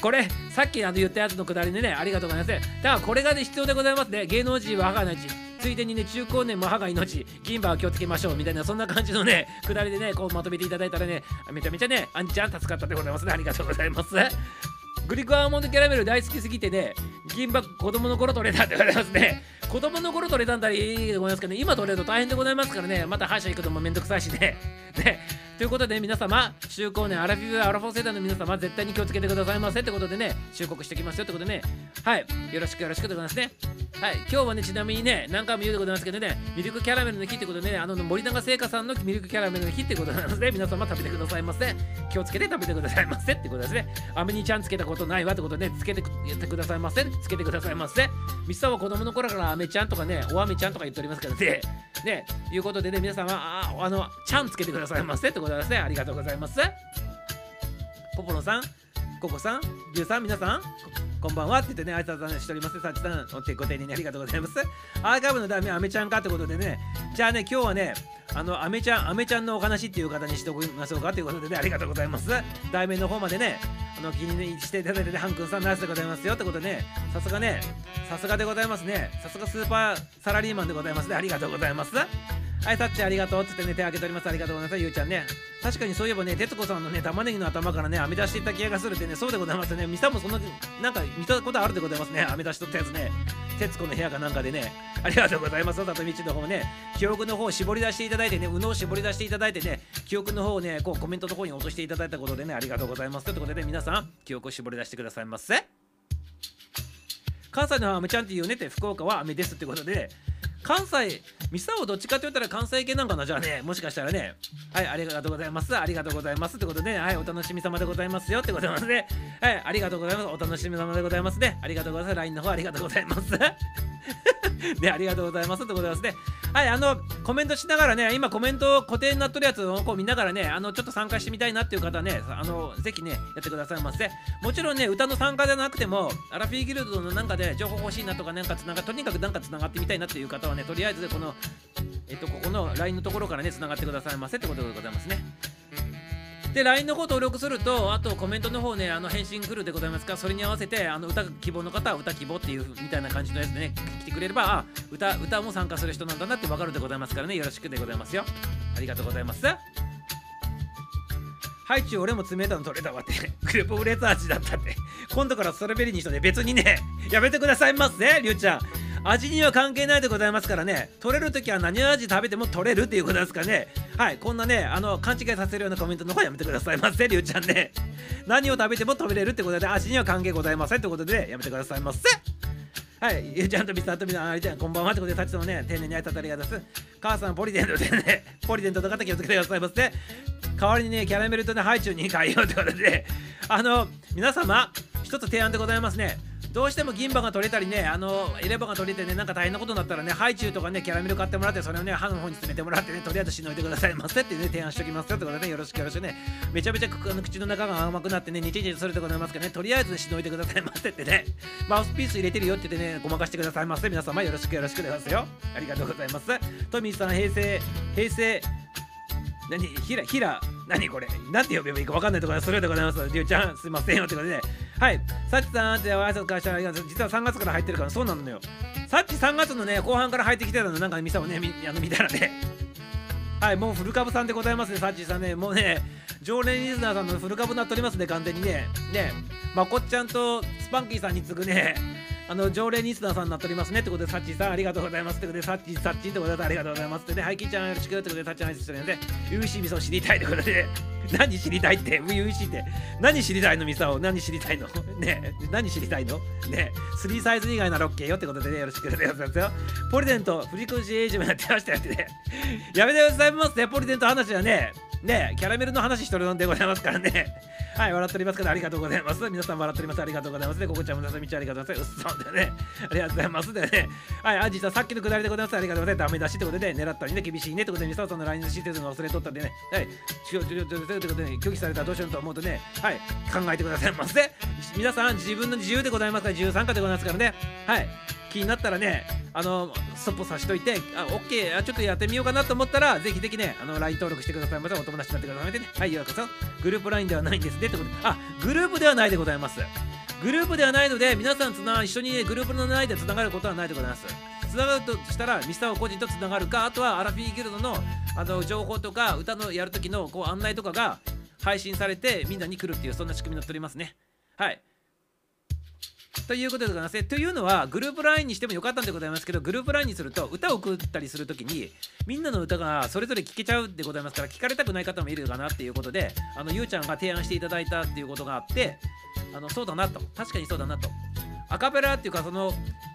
これさっきあの言ったやつのくだりでねありがとうございますだからこれがね必要でございますね。芸能人は歯が命。ついでにね中高年も歯が命。銀歯は気をつけましょう。みたいなそんな感じのねくだりでねこうまとめていただいたらねめちゃめちゃねあんちゃん助かったでございますね。ありがとうございます。グリコアーモンドキャラメル大好きすぎてね銀歯子供の頃取れたって言われますね。子供の頃取れたんだらいいでございますけどね。今取れると大変でございますからね。また歯医者行くのもめんどくさいしね。ね。ということで皆様中高年アラフィフアラフォー世代の皆様絶対に気をつけてくださいませってことでね忠告してきますよってことでね。はい。よろしくよろしくでございますね。はい。今日はねちなみにね何回も言うでございますけどねミルクキャラメルの日ってことでねあの森永製菓さんのミルクキャラメルの日ってことなので皆様食べてくださいませ。気をつけて食べてくださいませってことですね。アメにちゃんつけたことないわってことで、ね、つけてやってくださいませ。つけてくださいませ。ミスさんは子供の頃からアメちゃんとかねおあめちゃんとか言っておりますからね。ねいうことでね皆様ああのちゃんつけてくださいませってことですね。ありがとうございます。ポポロさんココさんリュウさん皆さん。こんばんはって言ってね、挨拶しております。さちさん、お手ご丁寧にありがとうございます。アーカイブの題名はアメちゃんかってことでね、じゃあね、今日はね、あの、アメちゃん、アメちゃんのお話っていう方にしておきましょうかということでね、ありがとうございます。題名の方までね、あの、気にしていただいてね、ハン君さん、ナイスでございますよってことでね、さすがね、さすがでございますね。さすがスーパーサラリーマンでございますね。ありがとうございます。はい、さっちありがとうっつってね、手を挙げております。ありがとうございます。ゆうちゃんね。確かにそういえばね、徹子さんのね、玉ねぎの頭からね、編み出していった気がするってね、そうでございますね。ミサもそんな、なんか見たことあるでございますね。アメ出しとったやつね。徹子の部屋かなんかでね、ありがとうございます。里道の方ね、記憶の方を絞り出していただいてね、右脳を絞り出していただいてね、記憶の方をね、こうコメントの方に落としていただいたことでね、ありがとうございます。ということで、ね皆さん、記憶を絞り出してくださいませ。関西の方はアメちゃんって言うねって、福岡は雨ですってことで、関西、ミサオどっちかって言ったら関西系なんかな？じゃあね、もしかしたらね。はい、ありがとうございます。ありがとうございますってことで、ね、はい、お楽しみ様でございますよってことで。はい、ありがとうございます。お楽しみ様でございますね。ありがとうございます。LINE の方ありがとうございます。ね、ありがとうございますってことですね。はい、あの、コメントしながらね、今コメント固定になってるやつをこう見ながらね、あの、ちょっと参加してみたいなっていう方はね、あの、ぜひね、やってくださいませ。もちろんね、歌の参加じゃなくても、アラフィーギルドのなんかで情報欲しいなとか、なんかつながとにかくなんかつながってみたいなっていう方はね、とりあえずこの、えっと、ここの LINE のところからね、つながってくださいませってことでございますね。で LINE の方登録するとあとコメントの方ねあの返信来るでございますか。それに合わせてあの歌希望の方は歌希望っていうみたいな感じのやつでね来てくれればあ歌歌も参加する人なんだなって分かるでございますからね。よろしくでございますよ。ありがとうございます。ハイチュウ俺も詰めたの取れたわって グループブレザー味だったって。今度からストロベリーにしとね別にねやめてくださいますねりゅうちゃん。味には関係ないでございますからね取れる時は何味食べても取れるっていうことですかねはいこんなねあの勘違いさせるようなコメントの方やめてくださいませりゅうちゃんね 何を食べても食べれるってことで味には関係ございませんってことで、ね、やめてくださいませはい、ゆうちゃんとみさんとみさん、ありちゃん、こんばんはってことで、さっちのね、丁寧に挨拶ありがとうございます。母さん、ポリデントでね、ポリデントの方気をつけてくださいませ。代わりにね、キャラメルとね、ハイチュウに変えようってことで、あの、皆様、一つ提案でございますね。どうしても銀歯が取れたりね、あの、エレバが取れてね、なんか大変なことになったらね、ハイチュウとかね、キャラメル買ってもらって、それをね、歯の方に詰めてもらってね、とりあえずしのいでくださいませってね、提案しておきますよってことでね、よろしくよろしくね、めちゃめちゃ口の中が甘くなってね、にちにちするでございますけどね、とりあえずしのいでくださいませってね、マウスピース入れてるよって言ってね、ごまかしてくださいませ。皆様よろしくよろしくでございますよ。ありがとうございます。トミーさん、平成、平成、何？ひら、ひら、何これ？なんて呼べばいいか分かんないところそれでございます。りゅうちゃん、すいませんよってことで、ねはい。さっちさんって挨拶からしたら、実は3月から入ってるから、そうなのよ。さっち3月のね、後半から入ってきてたの、なんかミサをね、みあの見たらね。はい、もう古株さんでございますね、サッチさんね。もうね、常連リスナーさんの古株になっておりますね、完全にね。ね、まこっちゃんとスパンキーさんに次ぐね、あの常連リスナーさんになっておりますねってことで、サッチさんありがとうございますってことで、サッチー、サッチーってことでありがとうございますってね、ハイキーちゃんよろしくってことで、サッチーの挨拶してるんで、UC 味噌知りたいってことで、何知りたいって、初々しいって、何知りたいのミサオ何知りたいの？ね何知りたいの？ねスリーサイズ以外なら OK よってことでね、よろしくお願いしますよ。ポリデント、振り越しエイジもやってましたよってね。やめてくださいますね、ポリデント話はね。ねキャラメルの話しとるのでございますからね。はい、笑っておりますけど、ありがとうございます。皆さん笑っております。ありがとうございます。ね、ここちゃんもなさみちゃんありがとうございます。うっそんでね。ありがとうございます。でね。はい、あ、実はさっきのくだりでございます。ありがとうございます。ダメ出しってことで、ね狙ったりね、厳しいねってことで、ミサさんの LINE の施設の忘れとったんでね。はい、ちょちょちょちょということで、ね、拒否されたらどうしようと思うとね、はい、考えてくださいませ。皆さん、自分の自由でございますから、自由参加でございますからね。はい、気になったらね、あのストップさしといてあ OK あちょっとやってみようかなと思ったらぜひぜひねあの LINE 登録してください。ませお友達になってください。ね。はいようこそ。グループ LINE ではないんですね。ってことで。あグループではないでございます。グループではないので皆さんつな一緒に、ね、グループの内でつながることはないでございます。つながるとしたらミスターを個人とつながるかあとはアラフィーギルドのあの情報とか歌のやるときのこう案内とかが配信されてみんなに来るっていうそんな仕組みになっておりますね。はい。ということでございます。というのは、グループ LINE にしてもよかったんでございますけど、グループ LINE にすると、歌を送ったりするときに、みんなの歌がそれぞれ聴けちゃうでございますから、聞かれたくない方もいるかなっていうことで、あのゆうちゃんが提案していただいたっていうことがあって、あのそうだなと、確かにそうだなと。アカペラっていうか、その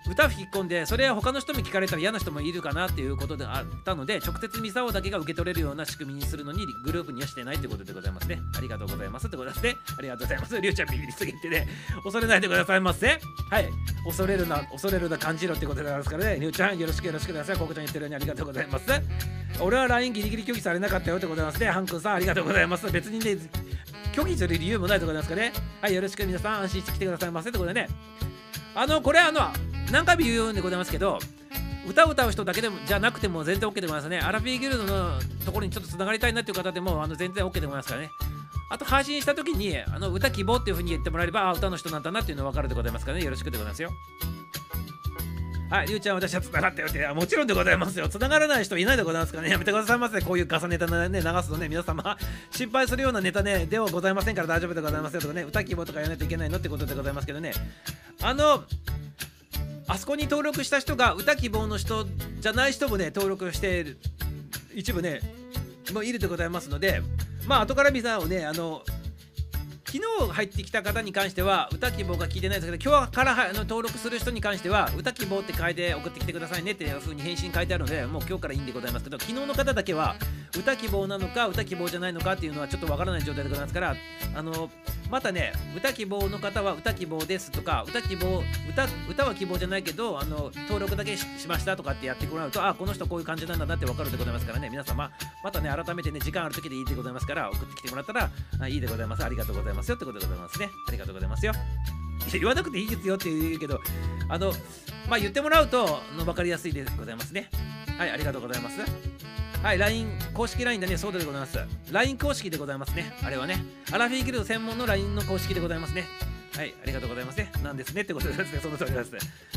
歌吹き込んで、それは他の人も聞かれたら嫌な人もいるかなっていうことであったので、直接ミサオだけが受け取れるような仕組みにするのに、グループにはしてないということでございますね。ありがとうございますってことですね。ありがとうございます。りゅうちゃんビビりすぎてね、恐れないでくださいませ。はい。恐れるな、恐れるな感じろってことでございますからね、りゅうちゃんよろしくよろしくください。ここちゃん言ってるようにありがとうございます。俺は LINE ギリギリ拒否されなかったよってことでございますね。ハン君さんありがとうございます。別にね、拒否する理由もないところですかね。はい、よろしく皆さん安心してきてくださいませってことでね。あの、これあの、何回も言うんでございますけど歌を歌う人だけでもじゃなくても全然 OK でございますね。アラフィーギルドのところにちょっとつながりたいなっていう方でもあの全然 OK でございますからね。あと配信した時にあの歌希望っていう風に言ってもらえればあ歌の人なんだなっていうの分かるでございますからね。よろしくでございますよ。はい、りゅうちゃん、私は繋がったよって、もちろんでございますよ。繋がらない人いないでございますからね、やめてくださいませ。こういう重ねたね、流すとね、皆様、心配するようなネタね、ではございませんから大丈夫でございますよとかね、歌希望とかやらないといけないのってことでございますけどね。あの、あそこに登録した人が歌希望の人じゃない人もね登録してる。一部ねもういるでございますのでまあ後から見さんをねあの昨日入ってきた方に関しては歌希望が聞いてないですけど今日からあの登録する人に関しては歌希望って書いて送ってきてくださいねっていう風に返信書いてあるのでもう今日からいいんでございますけど昨日の方だけは歌希望なのか歌希望じゃないのかっていうのはちょっとわからない状態でございますからあのまたね歌希望の方は歌希望ですとか歌希望歌歌は希望じゃないけどあの登録だけしましたとかってやってもらうとあこの人こういう感じなんだなってわかるでございますからね。皆様またね改めてね時間ある時でいいでございますから送ってきてもらったらいいでございます。ありがとうございます。よってことでございますねありがとうございますよ言わなくていいですよって言うけどあのまあ言ってもらうとの分かりやすいでございますねはいありがとうございますはい、LINE、公式 LINE だね、そうでございます。LINE 公式でございますね。あれはね。アラフィーギルド専門の LINE の公式でございますね。はい、ありがとうございますね。なんですねってことですね。その通りです。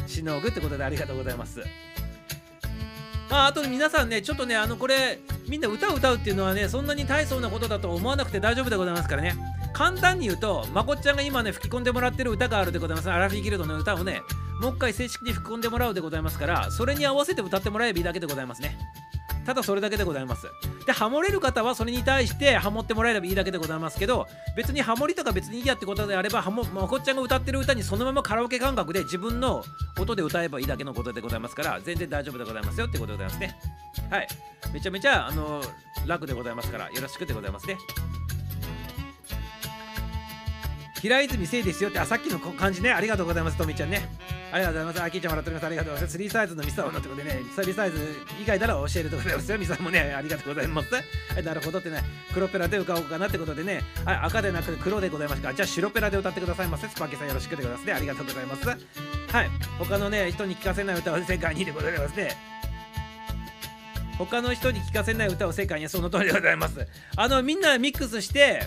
しのぐってことでありがとうございます。まあ、あと皆さんね、ちょっとね、あの、これ、みんな歌を歌うっていうのはね、そんなに大層なことだと思わなくて大丈夫でございますからね。簡単に言うと、まこっちゃんが今ね、吹き込んでもらってる歌があるでございます。アラフィーギルドの歌をね、もう一回正式に吹き込んでもらうでございますから、それに合わせて歌ってもらえばいいだけでございますね。ただそれだけでございます。で、ハモれる方はそれに対してハモってもらえればいいだけでございますけど、別にハモりとか別にいいやってことであれば、ハモまこっちゃんが歌ってる歌にそのままカラオケ感覚で自分の音で歌えばいいだけのことでございますから、全然大丈夫でございますよってことでございますね。はい。めちゃめちゃ、あの楽でございますから、よろしくでございますね。平泉せいですよって、あ、さっきの感じね、ありがとうございます、とみちゃんね。ありがとうございます。あきーちゃんもらっております。ありがとうございます。3サイズのミサオのってことでね、3サイズ以外なら教えるとございますよ。ミサオもね、ありがとうございます。はい、なるほどってね、黒ペラで歌おうかなってことでね、はい、赤でなく黒でございますか、じゃあ白ペラで歌ってくださいませ。スパーケさんよろしくでございますね。ありがとうございます。はい、他のね、人に聞かせない歌は世界にでございますね。他の人に聞かせない歌を世界にその通りでございます。あのみんなミックスして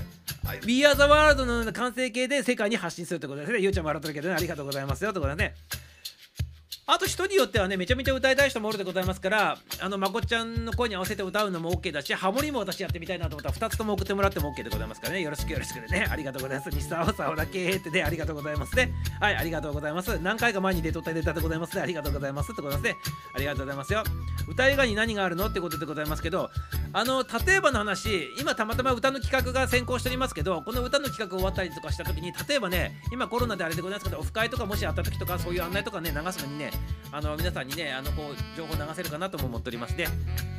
We Are the World のような完成形で世界に発信するってことですね。ゆうちゃんも笑ってるけどね、ありがとうございますよってことだね。あと人によってはね、めちゃめちゃ歌いたい人もおるでございますから、あの、まこちゃんの声に合わせて歌うのも OK だし、ハモリも私やってみたいなと思ったら、2つとも送ってもらっても OK でございますからね、よろしくよろしくね、ありがとうございます。ミスターオサオだけってね、ありがとうございますね。はい、ありがとうございます。何回か前に出とったデータでございますね、ありがとうございますってことですね。ありがとうございますよ。歌以外に何があるのってことでございますけど、あの、例えばの話、今たまたま歌の企画が先行しておりますけど、この歌の企画終わったりとかした時に、例えばね、今コロナであれでございますけど、オフ会とかもしあった時とか、そういう案内とかね、流すのにね、あの、皆さんにねあのこう情報流せるかなとも思っておりまして。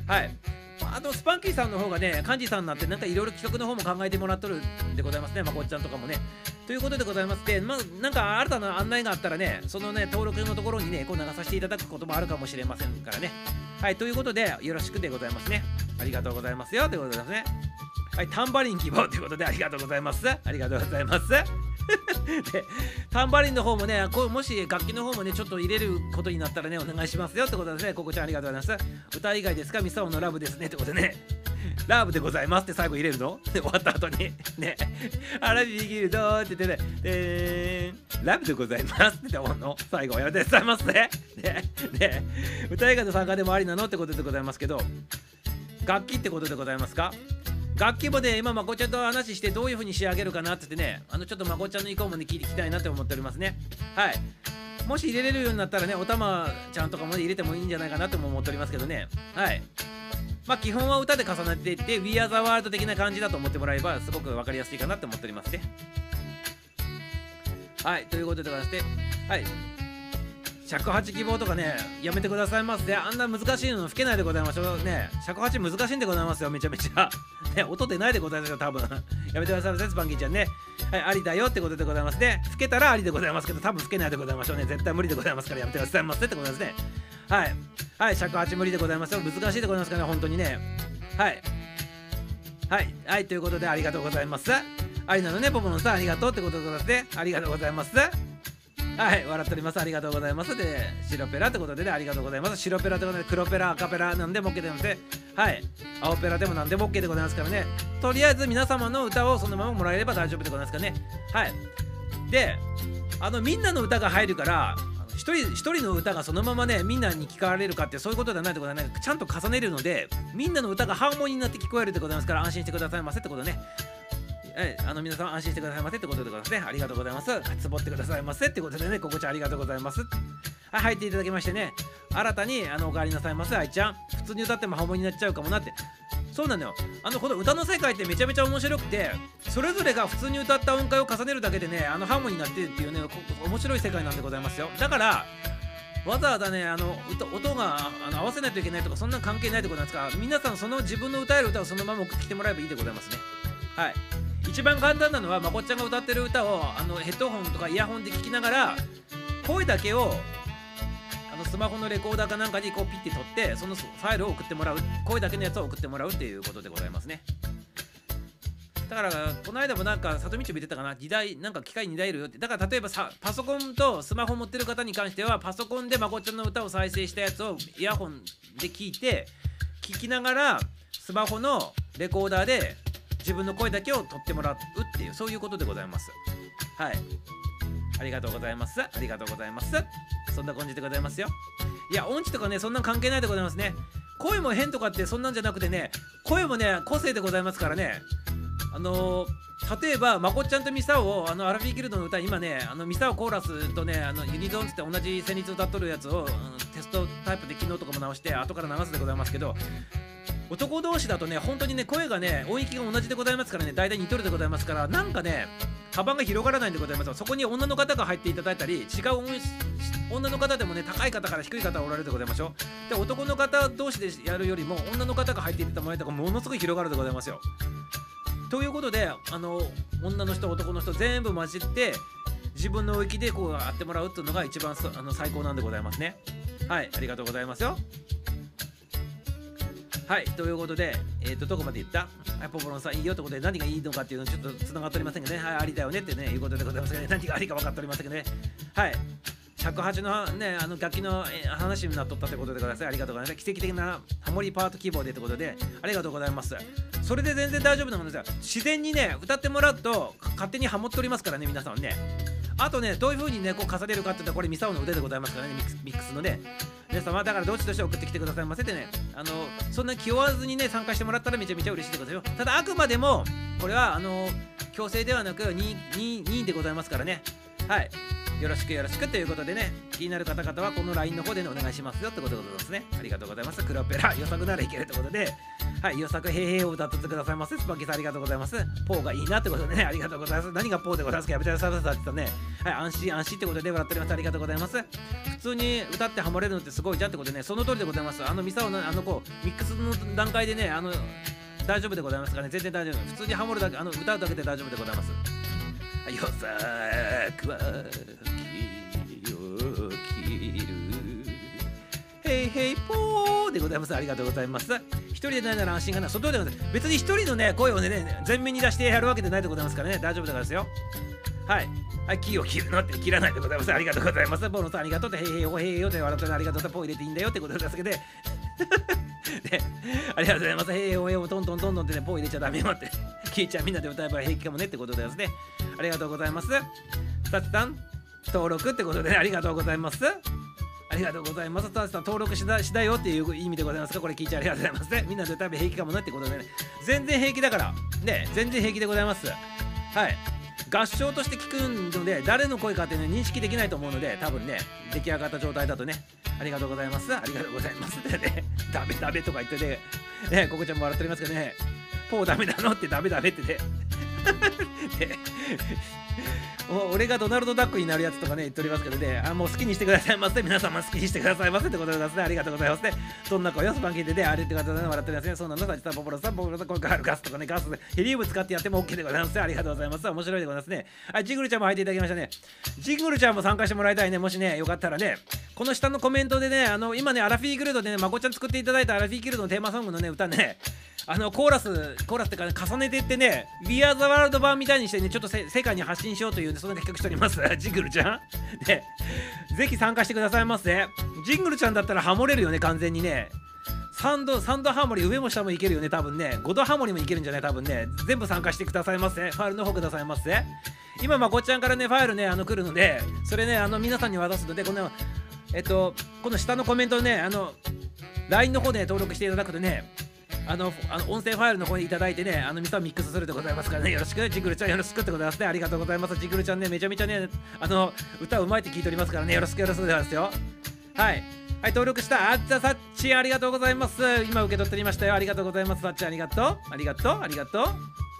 はい。あのスパンキーさんの方がね幹事さんになってなんかいろいろ企画の方も考えてもらっとるんでございますね。まこっちゃんとかもね。ということでございましてまあなんか新たな案内があったらねそのね登録のところにねこう流させていただくこともあるかもしれませんからね。はいということでよろしくでございますね。ありがとうございますよ。でございますね。はい、タンバリン希望ということでありがとうございます。ありがとうございます。で、タンバリンの方もね、こもし楽器の方もね、ちょっと入れることになったらね、お願いしますよってことですね。ココちゃんありがとうございます。歌以外ですか？ミサオのラブですね。ってことでね。ラブでございますって最後入れるの？で終わった後に。ね。あラビビギルドって言ってね。ラブでございます。って終わるの？最後やめてございますね。ね。ね。歌以外の参加でもありなの？ってことでございますけど。楽器ってことでございますか？楽器もね今まこちゃんと話してどういう風に仕上げるかなってってねあのちょっとまこちゃんの意向もね聞いていきたいなって思っておりますね。はい。もし入れれるようになったらねおたまちゃんとかも、ね、入れてもいいんじゃないかなとも思っておりますけどね。はい。まあ基本は歌で重ねていって We Are the World 的な感じだと思ってもらえばすごく分かりやすいかなって思っておりますね。はい。ということでございまして。はい。尺八希望とかねやめてくださいませあんな難しいの吹けないでございましょうね尺八難しいんでございますよめちゃめちゃ。ね音出ないでございますよ多分。やめてくださいませスパンキーちゃんね。はいありだよってことでございます。ね吹けたらありでございますけど多分吹けないでございましょうね。絶対無理でございますからやめてください。ませってことですねはい。はい尺八無理でございますよ。難しいでございますからね本当にね。はい。はい。はいということでありがとうございます。ありなのねポポのさんありがとうってことでございますね。ありがとうございます。はい笑っております。ありがとうございます。で白ペラってことでねありがとうございます。白ペラってことで黒ペラ赤ペラなんでも OK でございますはい青ペラでもなんでも OK でございますからね。とりあえず皆様の歌をそのままもらえれば大丈夫でございますからね。はい。であのみんなの歌が入るから一人一人の歌がそのままねみんなに聞かれるかってそういうことではないってことはねちゃんと重ねるのでみんなの歌がハーモニーになって聞こえるでございますから安心してくださいませってことね。えあの皆さん安心してくださいませってことでございますね。ありがとうございます。つぼってくださいませってことでね、ここちゃんありがとうございます。はい、入っていただきましてね、新たにあのお帰りなさいませ、愛ちゃん。普通に歌ってもハモになっちゃうかもなって。そうなのよ。あの、この歌の世界ってめちゃめちゃ面白くて、それぞれが普通に歌った音階を重ねるだけでね、あのハーモニーになってるっていうね、面白い世界なんでございますよ。だから、わざわざね、あの音があの合わせないといけないとか、そんな関係ないってことなんですから、皆さんその自分の歌える歌をそのまま送ってきてもらえばいいでございますね。はい。一番簡単なのはまこっちゃんが歌ってる歌をあのヘッドホンとかイヤホンで聞きながら声だけをあのスマホのレコーダーかなんかにこうピッて取ってそのファイルを送ってもらう声だけのやつを送ってもらうっていうことでございますね。だからこの間もなんか里道見てたかな2台なんか機械2台いるよって。だから例えばさパソコンとスマホ持ってる方に関してはパソコンでまこっちゃんの歌を再生したやつをイヤホンで聞いて聞きながらスマホのレコーダーで自分の声だけを取ってもらうっていうそういうことでございます。はい。ありがとうございます。ありがとうございます。そんな感じでございますよ。いや音痴とかねそんな関係ないでございますね。声も変とかってそんなんじゃなくてね声もね個性でございますからね。あのー、例えばまこっちゃんとミサオあのアラフィーギルドの歌今ねあのミサオコーラスとねあのユニゾンって同じ旋律歌っとるやつを、テストタイプで昨日とかも直して後から流すでございますけど男同士だとね本当にね声がね音域が同じでございますからね大体似とるでございますからなんかね幅が広がらないんでございますそこに女の方が入っていただいたり違う女の方でもね高い方から低い方おられるでございましょうで男の方同士でやるよりも女の方が入っていってもらえたものすごい広がるでございますよ。ということであの女の人男の人全部混じって自分の域でこうやってもらうっていうのが一番あの最高なんでございますね。はいありがとうございますよ。はいということで、えっ、ー、とどこまで言った？はい、ポポロンさんいいよってことで何がいいのかっていうのちょっと繋がっておりませんけどね。はいありだよねってねいうことでございますけどね。何がありか分かっておりませんけどね。はい。尺八のねあの楽器の話になっとったってことでございありがとうございます。奇跡的なハモリパート希望でってことで。ありがとうございます。それで全然大丈夫なものです。よ自然にね歌ってもらうと勝手にハモっておりますからね皆さんね。あとねどういう風にねこう重ねるかって言ったらこれミサオの腕でございますからねミックスのね。皆様だからどっちとして送ってきてくださいませてね。あのそんな気負わずにね参加してもらったらめちゃめちゃ嬉しいでございます。よただあくまでもこれはあの強制ではなく任意でございますからね。はい。よろしくよろしくということでね、気になる方々はこの LINE の方で、ね、お願いしますよってことでございますね。ありがとうございます。クロペラ、予測ならいけるってことで、はい、予測へいへを歌っててくださいませ。スパキさんありがとうございます。ポーがいいなってことでね、ありがとうございます。何がポーでございますかやめてくださいって言ったね。はい、安心安心ってことで笑っております。ありがとうございます。普通に歌ってハモれるのってすごいじゃんってことでね、その通りでございます。あのミサオの、あの子、ミックスの段階でね、あの、大丈夫でございますかね、全然大丈夫。普通にハモるだけ、あの歌うだけで大丈夫でございます。夜桜はへいへいぽーでございます。ありがとうございます。一人でないなら安心かな外では別に一人のね声をね全面に出してやるわけでないでございますからね大丈夫だからですよはいはい、木を切るのって切らないでございます。ありがとうございます。ボノさんありがとうって、へいへいよ、へいよって笑ってありがとうって、ポ入れていいんだよってことですけど、で、ありがとうございます。へいへい、へいよ、トントントントンってね、ポー入れちゃダメよって、聞いちゃうみんなで歌えば平気かもねってことですね。ありがとうございます。さつさん、登録ってことで、ありがとうございます。ありがとうございます。たさん登録しだしだよっていう意味でございますかこれ聞いちゃありがとうございますね。みんなで歌えば平気かもねってことでね。全然平気だから。ね、全然平気でございます。はい。合唱として聞くので誰の声かっていうの認識できないと思うので多分ね出来上がった状態だとねありがとうございます。ありがとうございますってね。ダメダメとか言ってねねここちゃんも笑っておりますけどね。ポーダメなのってダメダメってね。俺がドナルド・ダックになるやつとかね言っておりますけどね。あもう好きにしてくださいませ。皆様好きにしてくださいませ。ってことでございますね。ありがとうございますね。そんな声をスパンキーでね。あれって方で笑ってますね。そうなのさ実はポポロさんポポロさんこれガガスとかねガスヘリウム使ってやっても OK でございますね。ありがとうございます。面白いでございますね。はいジングルちゃんも入っていただきましたね。ジングルちゃんも参加してもらいたいね。もしねよかったらね。この下のコメントでねあの今ねアラフィーギルドでねまこちゃん作っていただいたアラフィーギルドのテーマソングのね歌ねあのコーラスコーラスってか、ね、重ねていってね We Are the World 版みたいにしてねちょっと世界に発信しようという、ね、そんな企画しております。ジングルちゃん。でぜひ参加してくださいませ。ジングルちゃんだったらハモれるよね完全にね。3度3度ハモリ上も下もいけるよね多分ね。5度ハモリもいけるんじゃない多分ね。全部参加してくださいませ。ファイルの方くださいませ。今まこっちゃんからねファイルねあの来るのでそれねあの皆さんに渡すのでこのえっとこの下のコメントねあの LINE の方で登録していただくとねあのあの音声ファイルの方にいただいてね、あのミサミックスするでございますからね、よろしく、ジグルちゃんよろしくってございますね。ありがとうございます。ジグルちゃんね、めちゃめちゃね、あの歌うまいって聞いておりますからね、よろしくよろしくでございますよ。はい。はい、登録した。あっちゃさっちありがとうございます。今受け取っておりましたよ。ありがとうございます。さっちありがとう。ありがとう。ありがとう。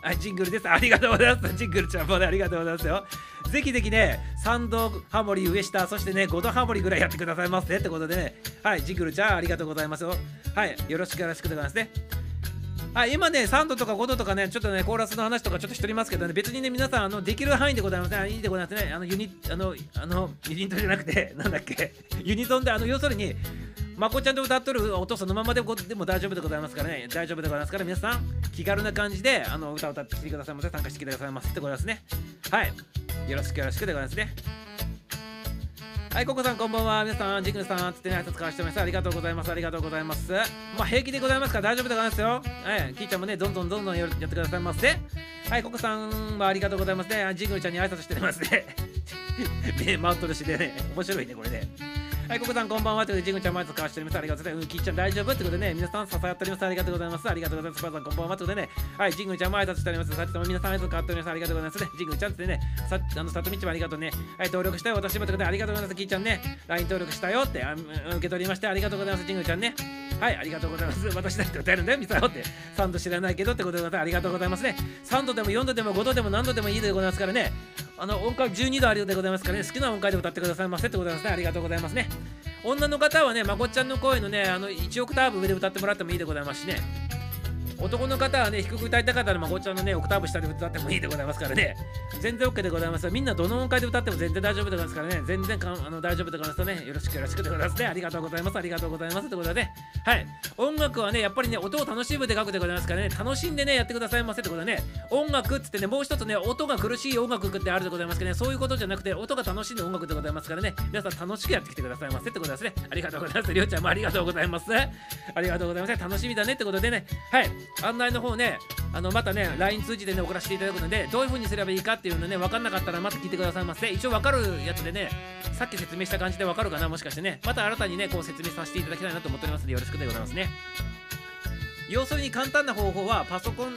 はい、ジングルです。ありがとうございます。ジングルちゃんもね、ありがとうございますよ。ぜひぜひね、3度ハモリ上下、そしてね、5度ハモリぐらいやってくださいませってことでね、はい、ジングルちゃんありがとうございますよ。はい、よろしくよろしくでございますね。はい、今ね、3度とか5度とかね、ちょっとね、コーラスの話とかちょっとしておりますけどね、別にね、皆さん、あのできる範囲でございますね。いいでございますね。あの、ユニあの、あの、ユニットじゃなくて、なんだっけ、ユニゾンで、あの、要するに、まこちゃんと歌っとる音そのままででも大丈夫でございますからね、大丈夫でございますから、皆さん、気軽な感じで、あの、歌を歌ってきてくださいませ、参加してきてくださいませってことですね。はい。よろしくよろしくでございますね。はい、ココさんこんばんは。皆さん、ジグルさん、つってね、挨拶交わしてます。ありがとうございます。ありがとうございます。まあ、平気でございますから大丈夫でございますよ。はい、キーちゃんもね、どんどんどんどんやってくださいませ。はい、ココさんはありがとうございますね。ジグルちゃんに挨拶してますね。目回っとるしでね、面白いね、これね。はい、ココさんこんばんは。ということで、ジングちゃん、まず交わしております。ありがとうございます。うん、キーちゃん大丈夫ってことでね、皆さん支え合っております。ありがとうございます。ありがとうございます。パパさんこんばんは。ということでね、はい、ジングちゃんも挨拶しております。さっきとも皆さん挨拶変わっております。ありがとうございますね。ジングちゃんってね、さあの、さとみちもありがとうね。はい、登録したよ。私もということで、ありがとうございます。キーちゃんね、LINE 登録したよってあ受け取りまして、ありがとうございます。ジングちゃんね。はい、ありがとうございます。私だって歌えるんだよ、ミサヨって。3度知らないけどってことで、ありがとうございますね。3度でも4度でも5度でも何度でもいいでございますからね。あの、音階12度あるようでございますからね、好きな音階で歌ってくださいませってことですね。ありがとうございますね。女の方はね、まこっちゃんの声のね、あの1オクターブ上で歌ってもらってもいいでございますしね。男の方はね、低く歌いたかったら、まこちゃんのね、オクターブ下で歌ってもいいでございますからね。全然 OK でございます。みんなどの音階で歌っても全然大丈夫でございますからね。全然かあの大丈夫でございますね。よろしくよろしくでございますね。ありがとうございます。ありがとうございます。ということでね。はい。音楽はね、やっぱりね、音を楽しむで書くでございますからね。楽しんでね、やってくださいませってことでね。音楽っつってね、もう一つね、音が苦しい音楽ってあるでございますけどね。そういうことじゃなくて、音が楽しんで音楽でございますからね。皆さん楽しくやってきてくださいませってことですね。ありがとうございます。りょうちゃんもありがとうございます。ありがとうございます。楽しみだねってことでね。はい。案内の方ね、あのまたね LINE 通じてね送らせていただくのでどういう風にすればいいかっていうのね分かんなかったらまた聞いてくださいませ一応分かるやつでねさっき説明した感じで分かるかなもしかしてね。また新たにねこう説明させていただきたいなと思っておりますのでよろしくでございますね。要するに簡単な方法はパソコン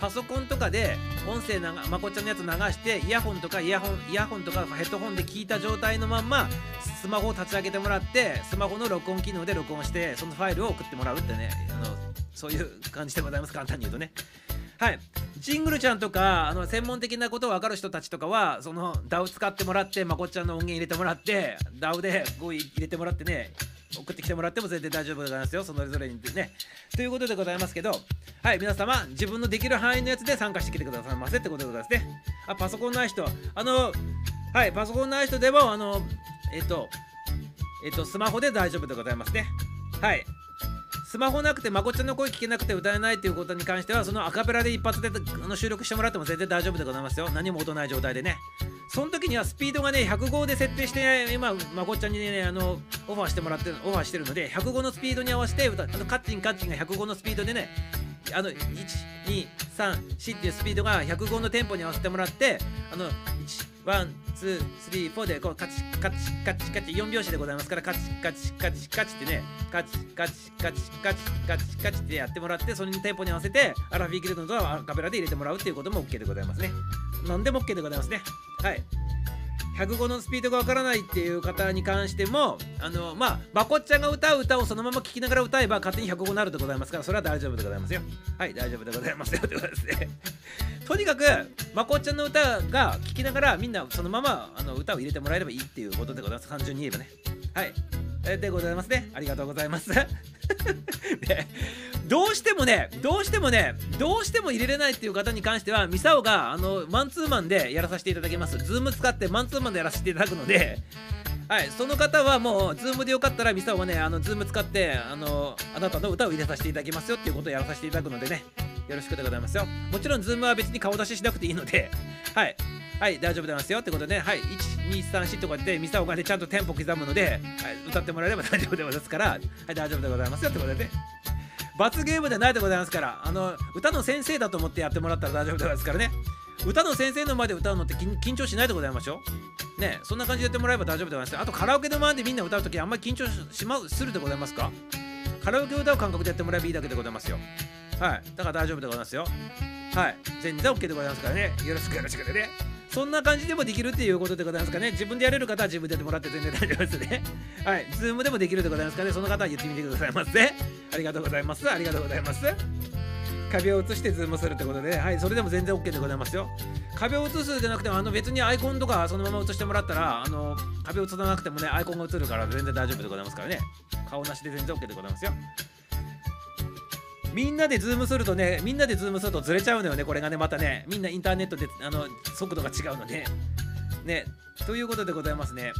パソコンとかで音声なまこちゃんのやつ流してイヤホンとかイヤホンイヤホンとかヘッドホンで聞いた状態のまんまスマホを立ち上げてもらってスマホの録音機能で録音してそのファイルを送ってもらうってねあのそういう感じでございます簡単に言うとねはい。ジングルちゃんとか、あの、専門的なことを分かる人たちとかは、その、DAW 使ってもらって、まこっちゃんの音源入れてもらって、DAW で語彙入れてもらってね、送ってきてもらっても全然大丈夫でございますよ。それぞれにね。ということでございますけど、はい、皆様、自分のできる範囲のやつで参加してきてくださいませってことでございますね。あ、パソコンない人、あの、はい、パソコンない人でも、あの、えっと、えっと、スマホで大丈夫でございますね。はい。スマホなくてまこちゃんの声聞けなくて歌えないっていうことに関してはそのアカペラで一発であの収録してもらっても全然大丈夫でございますよ。何も音ない状態でね。その時にはスピードがね105で設定して今まこちゃんにねあのオファーしてもらってオファーしてるので105のスピードに合わせて歌あのカッチンカッチンが105のスピードでねあの1234っていうスピードが105のテンポに合わせてもらってあの one two three four でこうカチカチカチカチ4拍子でございますからカチカチカチカチってねカチカチカチカチカチカチってやってもらってそれにテンポに合わせてアラフィーギルドのドアカペラで入れてもらうっていうことも OK でございますね。何でも OK でございますね。はい。105のスピードがわからないっていう方に関してもあのまあまこっちゃんが歌う歌をそのまま聴きながら歌えば勝手に105になるでございますからそれは大丈夫でございますよ。はい大丈夫でございますよということですね。とにかくまこっちゃんの歌が聴きながらみんなそのままあの歌を入れてもらえればいいっていうことでございます。単純に言えばね。はい。でございますね。ありがとうございます。で どうしてもねどうしてもねどうしても入れれないっていう方に関してはミサオがあのマンツーマンでやらさせていただきます。ズーム使ってマンツーマンでやらせていただくので。はい、その方はもう、ズームでよかったら、ミサオはね、あの、ズーム使って、あの、あなたの歌を入れさせていただきますよっていうことをやらさせていただくのでね、よろしくでございますよ。もちろん、ズームは別に顔出ししなくていいので、はい、はい、大丈夫でますよってことでね、はい、1、2、3、4とか言って、ミサオがね、ちゃんとテンポ刻むので、はい、歌ってもらえれば 大丈夫でございますから、はい、大丈夫でございますよってことで。ね。罰ゲームでないでございますからあの歌の先生だと思ってやってもらったら大丈夫でございますからね。歌の先生の前で歌うのって緊張しないでございましょう？ねそんな感じでやってもらえば大丈夫でございますあとカラオケの前でみんな歌うときあんまり緊張しまうするでございますか？カラオケを歌う感覚でやってもらえばいいだけでございますよ。はいだから大丈夫でございますよ。はい全然 OK でございますからね。よろしくよろしくね。そんな感じでもできるっていうことでございますかね。自分でやれる方は自分でやってもらって全然大丈夫ですね。はい。ズームでもできるでございますかね。その方は言ってみてくださいませ。ありがとうございます。ありがとうございます。壁を映してズームするってことで、はい、それでも全然 OK でございますよ。壁を映すじゃなくても、あの別にアイコンとかそのまま映してもらったら、あの壁を映さなくてもね、アイコンが映るから全然大丈夫でございますからね。顔なしで全然 OK でございますよ。みんなでズームするとね、みんなでズームするとずれちゃうのよね、これがね、またね、みんなインターネットであの速度が違うので、ね。ということでございますね。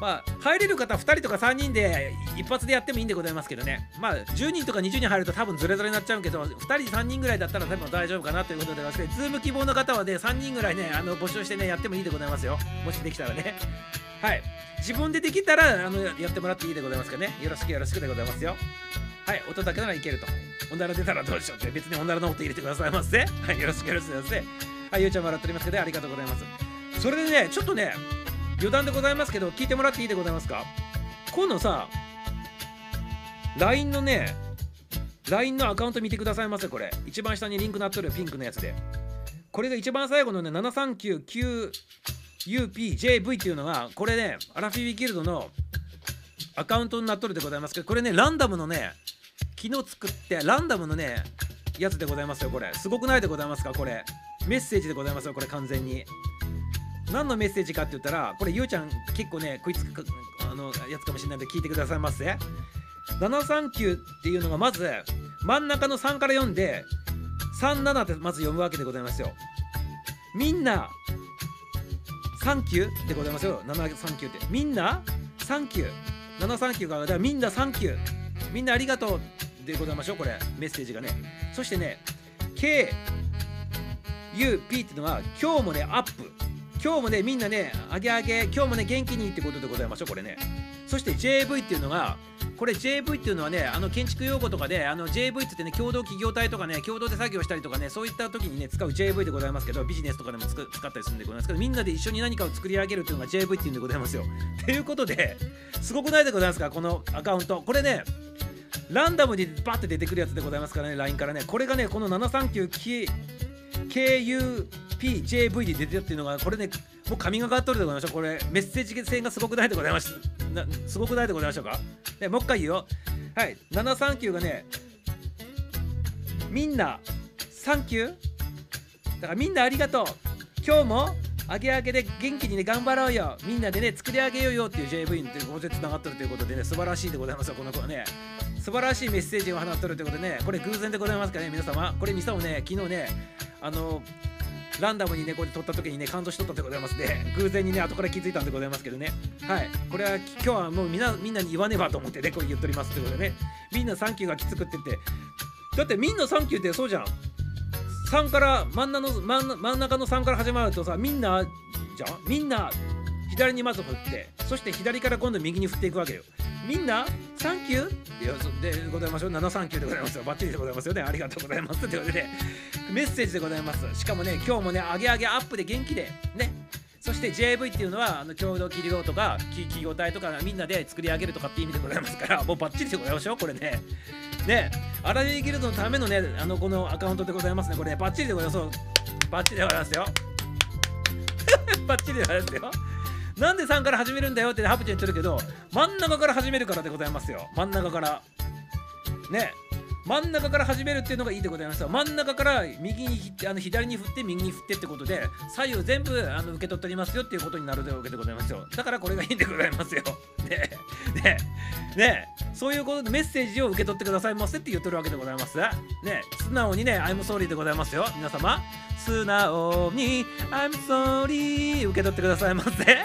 まあ、入れる方2人とか3人で一発でやってもいいんでございますけどね。まあ、10人とか20人入ると多分ズレズレになっちゃうけど、2人3人ぐらいだったら多分大丈夫かなということでございまして、ズーム希望の方はね、3人ぐらいね、あの募集してね、やってもいいでございますよ。もしできたらね。はい。自分でできたらあのやってもらっていいでございますかね。よろしくよろしくでございますよ。はい、音だけならいけると。おなら出たらどうでしょうって、別におならの音入れてくださいませ。はい、よろしくよろしくですね。はい、ゆうちゃん笑っておりますけど、ありがとうございます。それでね、ちょっとね、余談でございますけど、聞いてもらっていいでございますか？今度さ、LINE のね、LINE のアカウント見てくださいませ、これ。一番下にリンクなっとるピンクのやつで。これが一番最後のね、7399UPJV っていうのが、これね、アラフィビギルドのアカウントになっとるでございますけど、これね、ランダムのね、昨日作ってランダムのねやつでございますよこれ。すごくないでございますかこれ。メッセージでございますよこれ完全に。何のメッセージかって言ったらこれゆうちゃん結構ね食いつくあのやつかもしれないので聞いてくださいませ。739っていうのがまず真ん中の3から読んで37ってまず読むわけでございますよ。みんなサンキューでございますよ。739って。みんなサンキュー739がだからみんなサンキューみんなありがとうでございましょうこれ。メッセージがね。そしてね KUP っていうのは今日もねアップ。今日もねみんなねあげあげ。今日もね元気にってことでございましょうこれね。そして JV っていうのがこれ JV っていうのはねあの建築用語とかであの JV って言ってね共同企業体とかね共同で作業したりとかねそういった時にね使う JV でございますけどビジネスとかでも使ったりするんでございますけどみんなで一緒に何かを作り上げるっていうのが JV っていうんでございますよ。ということですごくないでございますか？このアカウント。これねランダムにバッて出てくるやつでございますからね LINE からね。これがねこの739 KU PJV で出てるっていうのがこれねもう神がかっとるでございましょうこれメッセージ性がすごくないでございました。すごくないでございましょうか、ね、もう一回言うよ。はい。739がねみんなサンキューだからみんなありがとう。今日もあげあげで元気にね頑張ろうよ。みんなでね作り上げようよっていう JV っていうこでつながってるということでね素晴らしいでございます。よこの子はね。素晴らしいメッセージを放っとるということでねこれ偶然でございますかね皆様これミサをね昨日ねあのランダムにねこれ撮った時にね感動しとったでございますね。偶然にね後から気づいたんでございますけどね。はい。これは今日はもうみんなみんなに言わねばと思ってねこれ言っとりますってことでね。みんなサンキューがきつくって言って。だってみんなサンキューってそうじゃん。3から真ん中の真ん中の3から始まるとさみんなじゃん？みんな左にまず振ってそして左から今度右に振っていくわけよ。みんなサンキュー？いやそでございましょう7サンキューでございますよ。バッチリでございますよね。ありがとうございます。ということでメッセージでございます。しかもね今日もね上げ上げアップで元気でね。そして JV っていうのはあの共同企業とか企業体とかみんなで作り上げるとかって意味でございますからもうバッチリでございましょうこれね。ね。アラビギルドのためのねあのこのアカウントでございますねこれ。バッチリでございます。バッチリでございますよ。バッチリでございますよ。なんで3から始めるんだよってハプちゃん言ってるけど真ん中から始めるからでございますよ。真ん中から。ね。真ん中から始めるっていうのがいいでございますよ真ん中から右にあの左に振って右に振ってってことで左右全部あの受け取っておりますよっていうことになるわけでございますよ。だからこれがいいんでございますよ。ねねね。そういうことでメッセージを受け取ってくださいませって言ってるわけでございますね素直にね I'm sorry でございますよ。皆様。素直に I'm sorry 受け取ってくださいませ。ね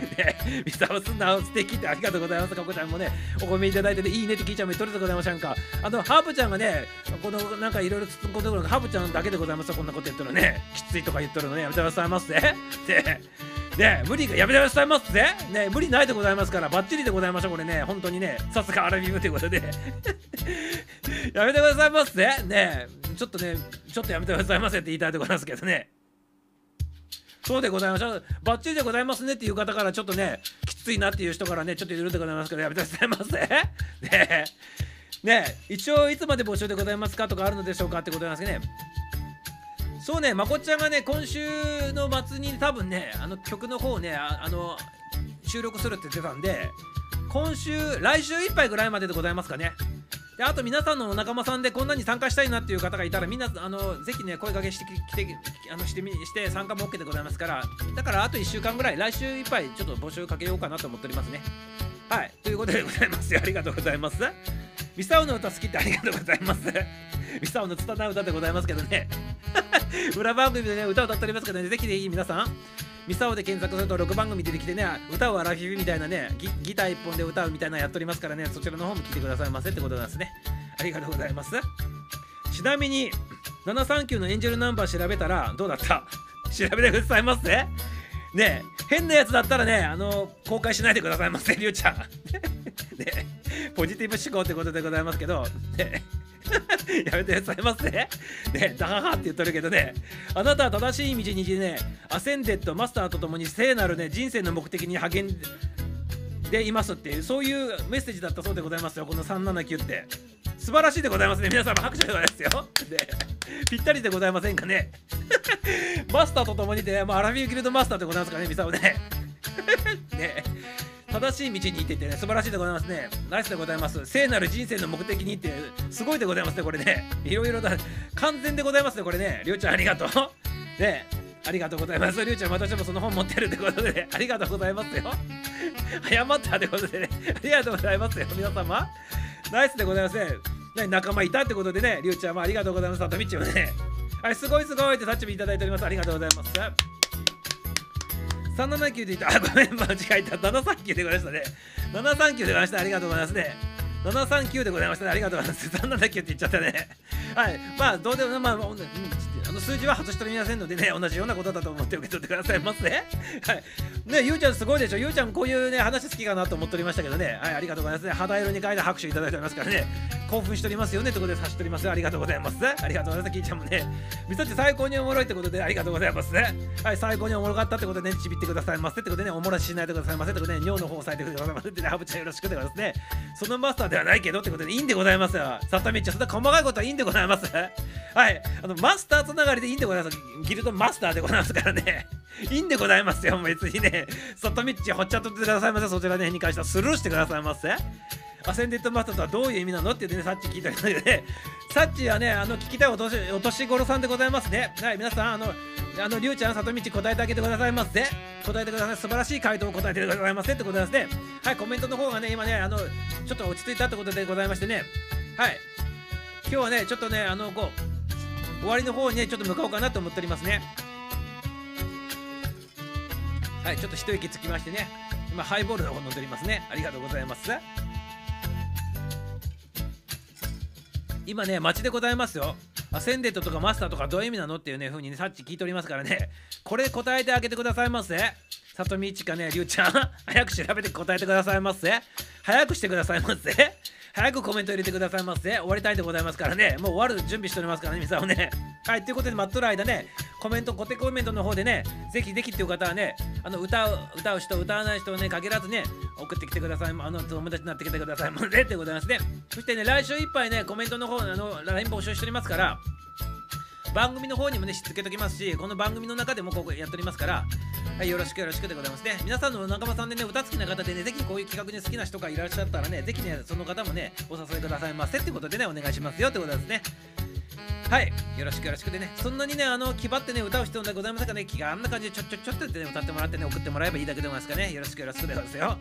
ね、ミサオ素直素敵ってありがとうございます。かこちゃんもね、お込みいただいてて、いいねって聞いちゃうもとりでございませんか？あと、ハーブちゃんがね、このなんかいろいろ突っ込んで、ハーブちゃんだけでございます、こんなこと言ってるのね。きついとか言ってるのね、やめてくださいませ。ね、ね、無理がやめてくださいますぜ。ね、無理ないでございますから、バッチリでございましょう、これね、本当にね、さすがアラビブということで。やめてくださいますぜ。ね、ちょっとね、ちょっとやめてくださいませって言いたいところなんですけどね。そうでございましょう。バッチリでございますねっていう方からちょっとね、きついなっていう人からね、ちょっといるでございますけど、やめてくださいませ。ねね一応いつまで募集でございますかとかあるのでしょうかってことなんですけどね。そうね、まこっちゃんがね、今週の末に多分ね、あの曲の方ね、あの、収録するって言ってたんで、今週、来週いっぱいぐらいまででございますかね。であと皆さんのお仲間さんでこんなに参加したいなっていう方がいたらみんなあのぜひね声かけしてきてあのしてみして参加も OK でございますからだからあと1週間ぐらい来週いっぱいちょっと募集かけようかなと思っておりますねはいということでございますありがとうございますミサオの歌好きってありがとうございます。ミサオの拙い歌でございますけどね。裏番組でね歌を歌っておりますけどね。ぜひぜひ皆さんミサオで検索すると6番組出てきてね歌をアラフィフみたいなねギギター1本で歌うみたいなやっておりますからね。そちらの方も聞いてくださいませってことなんですね。ありがとうございます。ちなみに739のエンジェルナンバー調べたらどうだった？調べてくださいませ。ね変なやつだったらねあの公開しないでくださいませりゅうちゃん。ねポジティブ思考ってことでございますけどね やめてくださいませ。ね。ダハハって言っとるけどね、あなたは正しい道にね、アセンデッド、マスターと共に聖なるね、人生の目的に励んででいますっていう、そういうメッセージだったそうでございますよ、この379って。素晴らしいでございますね。皆様拍手でございますよ。で、ぴったりでございませんかね。マスターとともにで、まあ、アラビューギルドマスターでございますかね、ミサオね。ね正しい道に行っててね、素晴らしいでございますね。ナイスでございます。聖なる人生の目的にって、すごいでございますね、これね。いろいろだ、完全でございますね、これね。りょうちゃんありがとう。ねありがとうございます。りゅうちゃん、私もその本持ってるってことで、ありがとうございますよ。謝ったってことでね、ありがとうございますよ、皆様。ナイスでございますね。仲間いたってことでね、りゅうちゃんもありがとうございます。さとみっちもね。はい、すごいすごいってタッチもいただいております。ありがとうございます。379で言った。あ、ごめん、間違えた。739でございましたね。739でございました。ありがとうございますね。739でございましたね。ありがとうございます。379って言っちゃったね。はい。まあ、どうでも、ま、あ数字は外し取りませんのでね、同じようなことだと思って受け取ってくださいませ。はい。ね、ゆうちゃんすごいでしょ。ゆうちゃんこういうね、話好きかなと思っておりましたけどね。はい、ありがとうございますね。肌色に変えて拍手いただいておりますからね。興奮しておりますよねってことで差し取りますありがとうございます。ありがとうございます。きーちゃんもね、みそち最高におもろいってことでありがとうございます。はい、最高におもろかったってことでね、ちびってくださいませってことでね、おもらししないでくださいませってことでね、尿の方を押さえてくださいませってね、ハブちゃんよろしくでございますね。そのマスターではないけどってことでいいんでございますよ。さったみちゃん、そんな細かいことはいいんでございます。はい、あの、マスターつながりでいいんでございます。ギルドマスターでございますからね。いいんでございますよ。別にね、さったみっちほっちゃっとってくださいませ。そちらの辺に関してはスルーしてくださいませ。アセンデッドマスターとはどういう意味なのってね、さっち聞いたのでね、さっちはね、あの聞きたいお年お年頃さんでございますね。はい、皆さん、あの、あの、りゅうちゃん、さとみち答えてあげてくださいませ。答えてください。素晴らしい回答を答えてくださいませってことですね。はい、コメントの方がね、今ね、あの、ちょっと落ち着いたってことでございましてね。はい。今日はね、ちょっとね、あの、こう、終わりの方にねちょっと向かおうかなと思っておりますねはいちょっと一息つきましてね。今ハイボールの方飲んでおりますね。ありがとうございます。今ね街でございますよ。アセンデットとかマスターとかどういう意味なのっていうね風にねさっき聞いておりますからね。これ答えてあげてくださいませ。さとみちかねりゅうちゃん。早く調べて答えてくださいませ。早くしてくださいませ。早くコメント入れてくださいませ終わりたいでございますからね。もう終わる準備しておりますからね皆さんをね。はいということで待っとる間ねコメントコテコメントの方でねぜひぜひっていう方はねあの歌う歌う人歌わない人をね限らずね送ってきてください。あの友達になってきてくださいませってございますね。そしてね来週いっぱいねコメントの方あの LINE 募集しておりますから番組の方にもね、しつけときますし、この番組の中でもここやっておりますから、はい、よろしくよろしくでございますね。皆さんの仲間さんでね、歌好きな方でね、ぜひこういう企画に好きな人がいらっしゃったらね、ぜひね、その方もね、お誘いくださいませってことでね、お願いしますよってことですね。はい、よろしくよろしくでね、そんなにね、あの、気張ってね、歌う必要でございませんかね、気があんな感じでちょちょちょっとってね、歌ってもらってね、送ってもらえばいいだけでございますかね、よろしくよろしくでございますよ。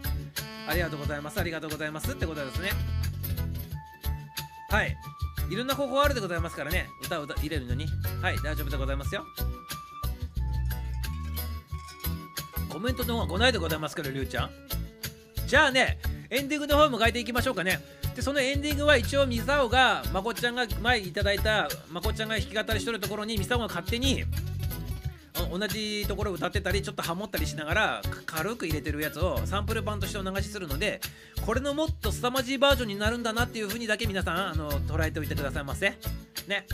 ありがとうございます、ありがとうございますってことですね。はい。いろんな方法あるでございますからね、歌を歌入れるのに。はい、大丈夫でございますよ。コメントの方が来ないでございますから、りゅうちゃん。じゃあね、エンディングの方も変えていきましょうかね。で、そのエンディングは一応、ミサオが、まこちゃんが前いただいた、まこちゃんが弾き語りしとるところに、ミサオが勝手に、同じところを歌ってたりちょっとハモったりしながら軽く入れてるやつをサンプル版としてお流しするのでこれのもっと凄まじいバージョンになるんだなっていう風にだけ皆さんあの捉えておいてくださいませ。ね。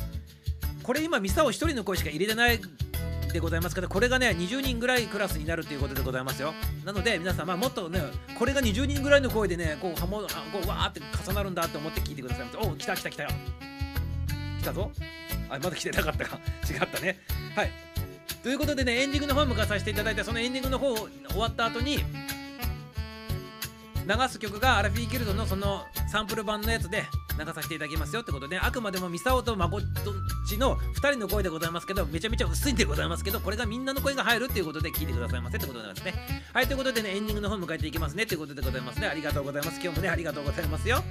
これ今ミサオ1人の声しか入れてないでございますからこれがね20人ぐらいクラスになるということでございますよ。なので皆さん、まあ、もっとねこれが20人ぐらいの声でねこうハモこうわーって重なるんだって思って聞いてくださいませお来た来た来たよ。来たぞ。あまだ来てなかったか。違ったね。はい。ということでねエンディングの方を向かさせていただいてそのエンディングの方終わった後に流す曲がアラフィーギルドのそのサンプル版のやつで流させていただきますよってことであくまでもミサオとマコットちの2人の声でございますけどめちゃめちゃ薄いんでございますけどこれがみんなの声が入るっていうことで聞いてくださいませってことなんですね。はいということでねエンディングの方を迎えていきますねということでございますね。ありがとうございます。今日もねありがとうございますよ。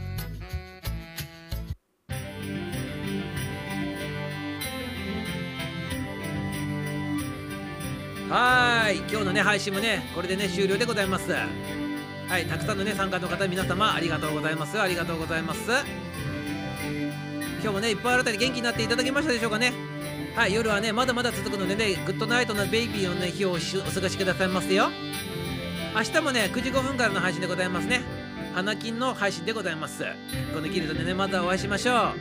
はい。今日のね配信もねこれでね終了でございます。はい。たくさんのね参加の方皆様ありがとうございます。ありがとうございます。今日もねいっぱい新たに元気になっていただけましたでしょうかね。はい。夜はねまだまだ続くのでねグッドナイトなベイビーのね日をお過ごしくださいますよ。明日もね9時5分からの配信でございますね。花金の配信でございます。このキルトでねまたお会いしましょう。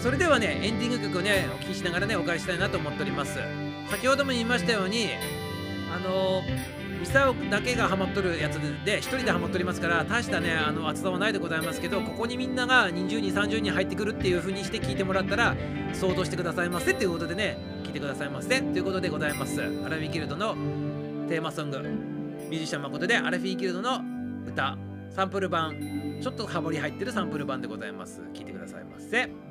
それではねエンディング曲をねお聴きしながらねお返ししたいなと思っております。先ほども言いましたようにあのミサオだけがハマっとるやつで1人でハマっとりますから大したねあの厚さはないでございますけどここにみんなが20人30人入ってくるっていう風にして聞いてもらったら想像してくださいませっていうことでね聞いてくださいませということでございます。アラフィーギルドのテーマソングミュージシャン誠でアラフィーギルドの歌サンプル版ちょっとハモり入ってるサンプル版でございます。聞いてくださいませ。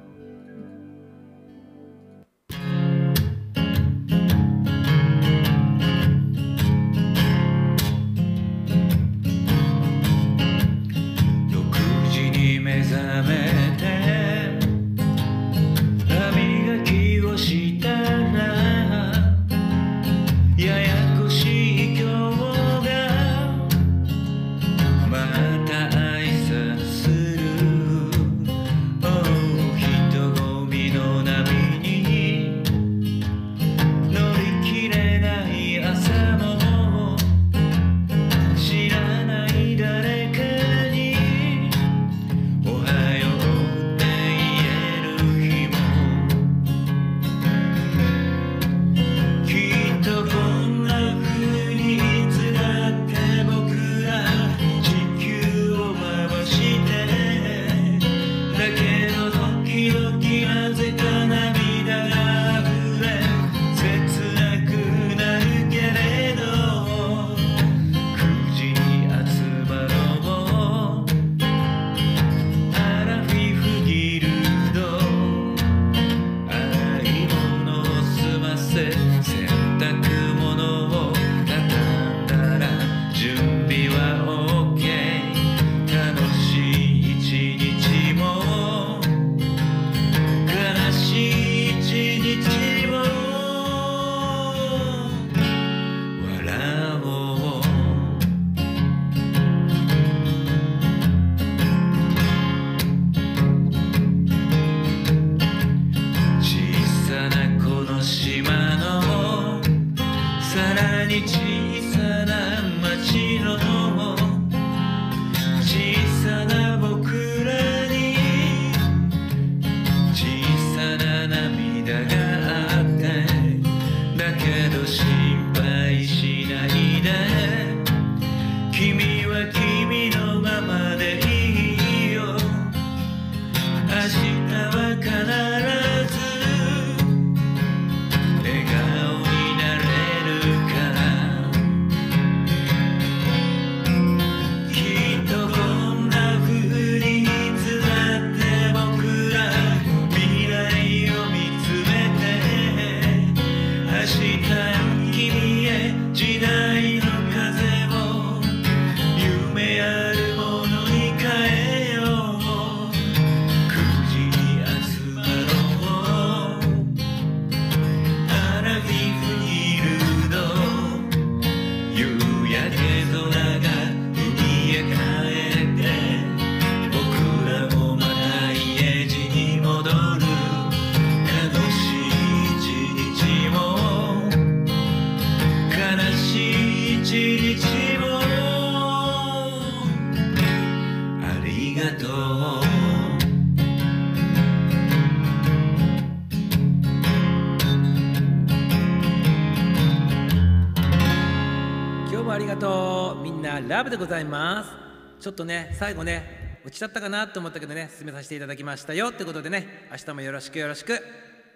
っとね最後ね落ちちゃったかなと思ったけどね進めさせていただきましたよってことでね明日もよろしくよろしく。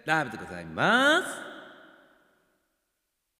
ラブでございます。